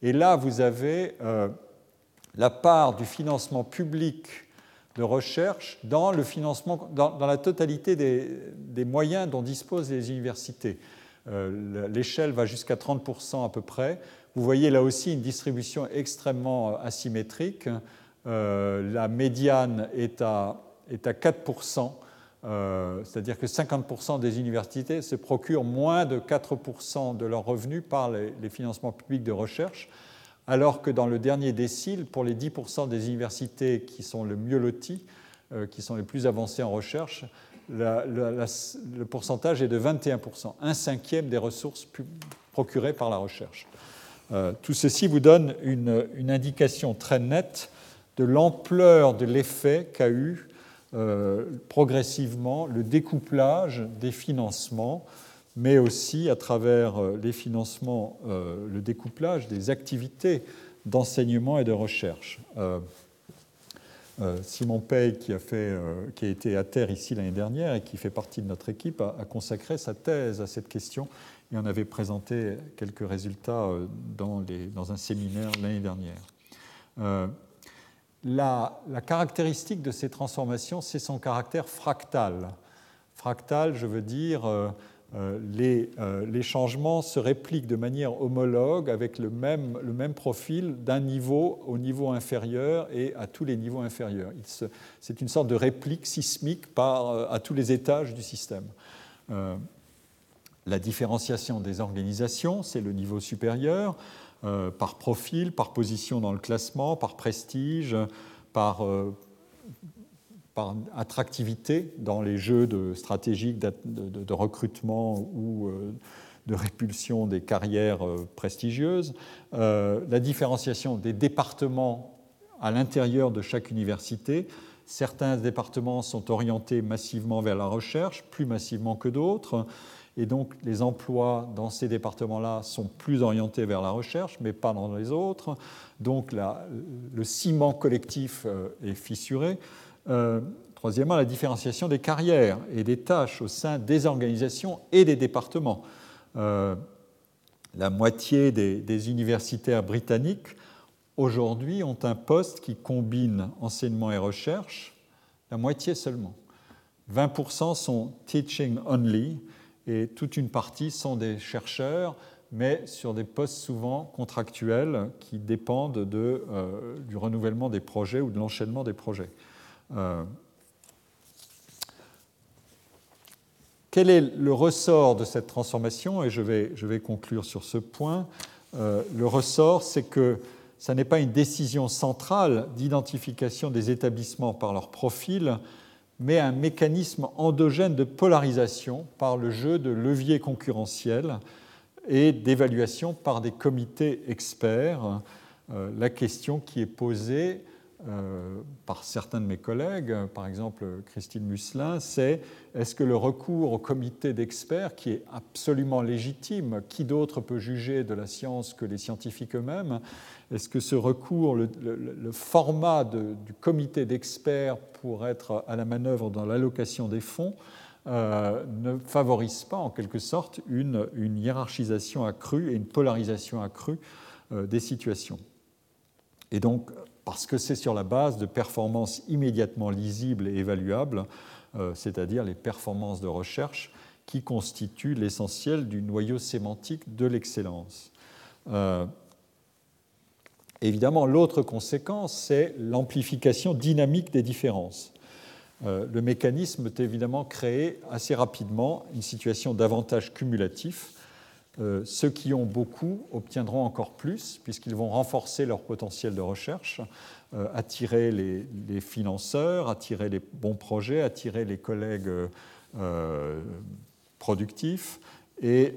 Et là, vous avez euh, la part du financement public de recherche dans, le financement, dans, la totalité des, moyens dont disposent les universités. Euh, l'échelle va jusqu'à 30% à peu près. Vous voyez là aussi une distribution extrêmement asymétrique. Euh, la médiane est à est à 4%, euh, c'est-à-dire que 50% des universités se procurent moins de 4% de leurs revenus par les, financements publics de recherche, alors que dans le dernier décile, pour les 10% des universités qui sont le mieux loties, euh, qui sont les plus avancées en recherche, le pourcentage est de 21%, un cinquième des ressources procurées par la recherche. Euh, tout ceci vous donne une, indication très nette de l'ampleur de l'effet qu'a eu euh, progressivement le découplage des financements, mais aussi à travers euh, les financements, euh, le découplage des activités d'enseignement et de recherche. Simon Pey, qui a, été à terre ici l'année dernière et qui fait partie de notre équipe, a, consacré sa thèse à cette question et en avait présenté quelques résultats dans, un séminaire l'année dernière la, caractéristique de ces transformations, c'est son caractère fractal. Fractal, je veux dire, euh, euh, euh, les, changements se répliquent de manière homologue avec le même, le même profil d'un niveau au niveau inférieur et à tous les niveaux inférieurs. C'est une sorte de réplique sismique euh, à tous les étages du système. la différenciation des organisations, c'est le niveau supérieur, par profil, par position dans le classement, par prestige, par, par attractivité dans les jeux de stratégiques de, recrutement ou euh, de répulsion des carrières euh, prestigieuses, euh, la différenciation des départements à l'intérieur de chaque université. Certains départements sont orientés massivement vers la recherche, plus massivement que d'autres, et donc les emplois dans ces départements-là sont plus orientés vers la recherche, mais pas dans les autres. Donc le ciment collectif est fissuré. Euh, troisièmement, la différenciation des carrières et des tâches au sein des organisations et des départements. Euh, la moitié des, universitaires britanniques aujourd'hui ont un poste qui combine enseignement et recherche, la moitié seulement. 20% sont teaching only et toute une partie sont des chercheurs, mais sur des postes souvent contractuels qui dépendent de, euh, du renouvellement des projets ou de l'enchaînement des projets. Euh, quel est le ressort de cette transformation Et je vais, conclure sur ce point. Euh, le ressort, c'est que ce n'est pas une décision centrale d'identification des établissements par leur profil, mais un mécanisme endogène de polarisation par le jeu de leviers concurrentiels et d'évaluation par des comités experts. Euh, la question qui est posée euh, par certains de mes collègues, par exemple Christine Musselin, c'est est-ce que le recours au comité d'experts, qui est absolument légitime, qui d'autre peut juger de la science que les scientifiques eux-mêmes, est-ce que ce recours, le, format du comité d'experts pour être à la manœuvre dans l'allocation des fonds, euh, ne favorise pas en quelque sorte une, hiérarchisation accrue et une polarisation accrue euh, des situations? Et donc, parce que c'est sur la base de performances immédiatement lisibles et évaluables, euh, c'est-à-dire les performances de recherche qui constituent l'essentiel du noyau sémantique de l'excellence. Euh, évidemment, l'autre conséquence, c'est l'amplification dynamique des différences. Euh, le mécanisme est évidemment créé assez rapidement une situation d'avantage cumulatif euh, ceux qui ont beaucoup obtiendront encore plus, puisqu'ils vont renforcer leur potentiel de recherche, euh, attirer les, financeurs, attirer les bons projets, attirer les collègues euh, productifs, et,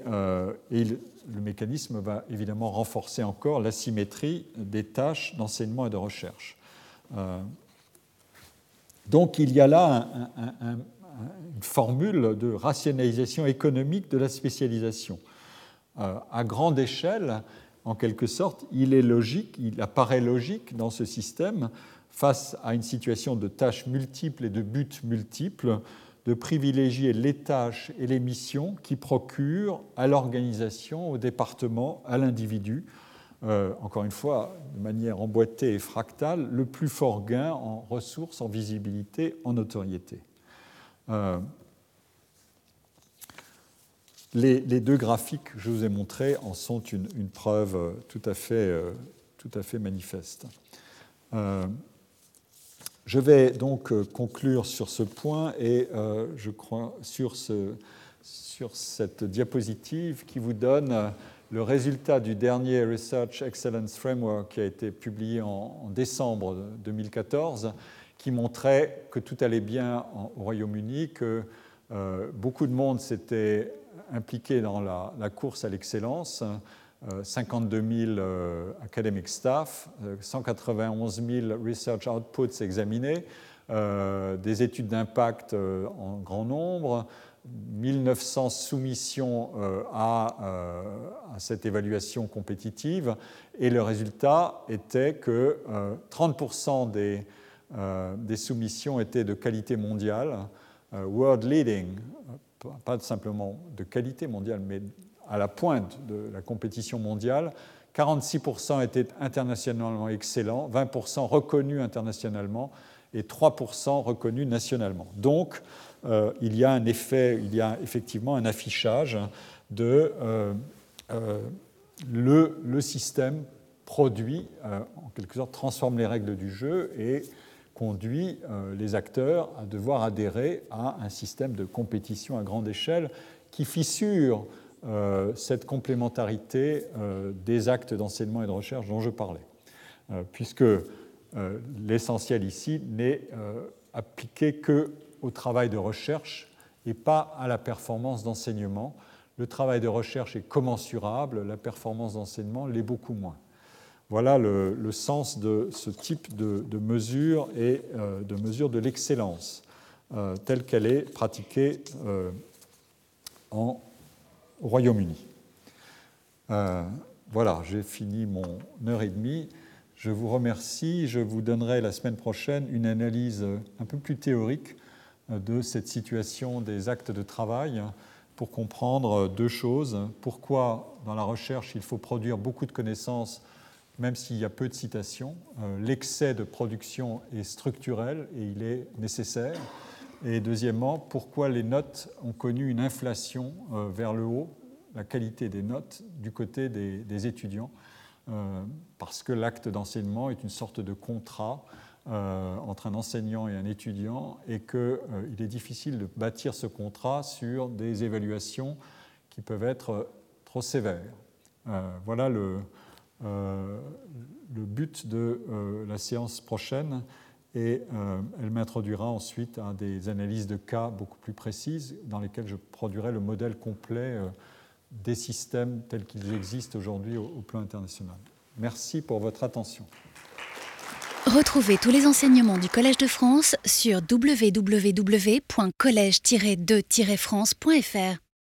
le mécanisme va évidemment renforcer encore l'asymétrie des tâches d'enseignement et de recherche. donc il y a là une formule de rationalisation économique de la spécialisation. Euh, à grande échelle, en quelque sorte, il est logique, il apparaît logique dans ce système, face à une situation de tâches multiples et de buts multiples, de privilégier les tâches et les missions qui procurent à l'organisation, au département, à l'individu, euh, encore une fois, de manière emboîtée et fractale, le plus fort gain en ressources, en visibilité, en notoriété. Euh, les, deux graphiques que je vous ai montrés en sont une, preuve euh, tout à fait, euh, tout à fait manifeste. Euh, je vais donc conclure sur ce point et je crois sur, cette diapositive qui vous donne le résultat du dernier Research Excellence Framework qui a été publié en, décembre 2014, qui montrait que tout allait bien au Royaume-Uni, que beaucoup de monde s'était impliqués dans la, course à l'excellence. 52 000 euh, academic staff, 191 euh, 000 research outputs examinés, euh, des études d'impact en grand nombre, 1900 soumissions à, cette évaluation compétitive, et le résultat était que 30% des, des, soumissions étaient de qualité mondiale, world leading, pas simplement de qualité mondiale, mais à la pointe de la compétition mondiale. 46% étaient internationalement excellents, 20% reconnus internationalement et 3% reconnus nationalement. Donc, il y a un effet, il y a effectivement un affichage de le, le, système produit, en quelque sorte, transforme les règles du jeu et conduit les acteurs à devoir adhérer à un système de compétition à grande échelle qui fissure euh, cette complémentarité euh, des actes d'enseignement et de recherche dont je parlais, euh, puisque l'essentiel ici n'est appliqué que au travail de recherche et pas à la performance d'enseignement. Le travail de recherche est commensurable, la performance d'enseignement l'est beaucoup moins. Voilà le, sens de ce type de, mesure et de mesure de l'excellence telle qu'elle est pratiquée en au Royaume-Uni. Euh, voilà, j'ai fini mon heure et demie. Je vous remercie. Je vous donnerai la semaine prochaine une analyse un peu plus théorique euh, de cette situation des actes de travail pour comprendre deux choses. Pourquoi dans la recherche il faut produire beaucoup de connaissances même s'il y a peu de citations. Euh, l'excès de production est structurel et il est nécessaire. Et deuxièmement, pourquoi les notes ont connu une inflation euh, vers le haut, la qualité des notes du côté des, étudiants, euh, parce que l'acte d'enseignement est une sorte de contrat entre un enseignant et un étudiant, et qu'il est difficile de bâtir ce contrat sur des évaluations qui peuvent être trop sévères. voilà le, le, but de la séance prochaine et euh, elle m'introduira ensuite à des analyses de cas beaucoup plus précises dans lesquelles je produirai le modèle complet euh, des systèmes tels qu'ils existent aujourd'hui au, plan international. Merci pour votre attention. Retrouvez tous les enseignements du Collège de France sur www.collège-2-france.fr.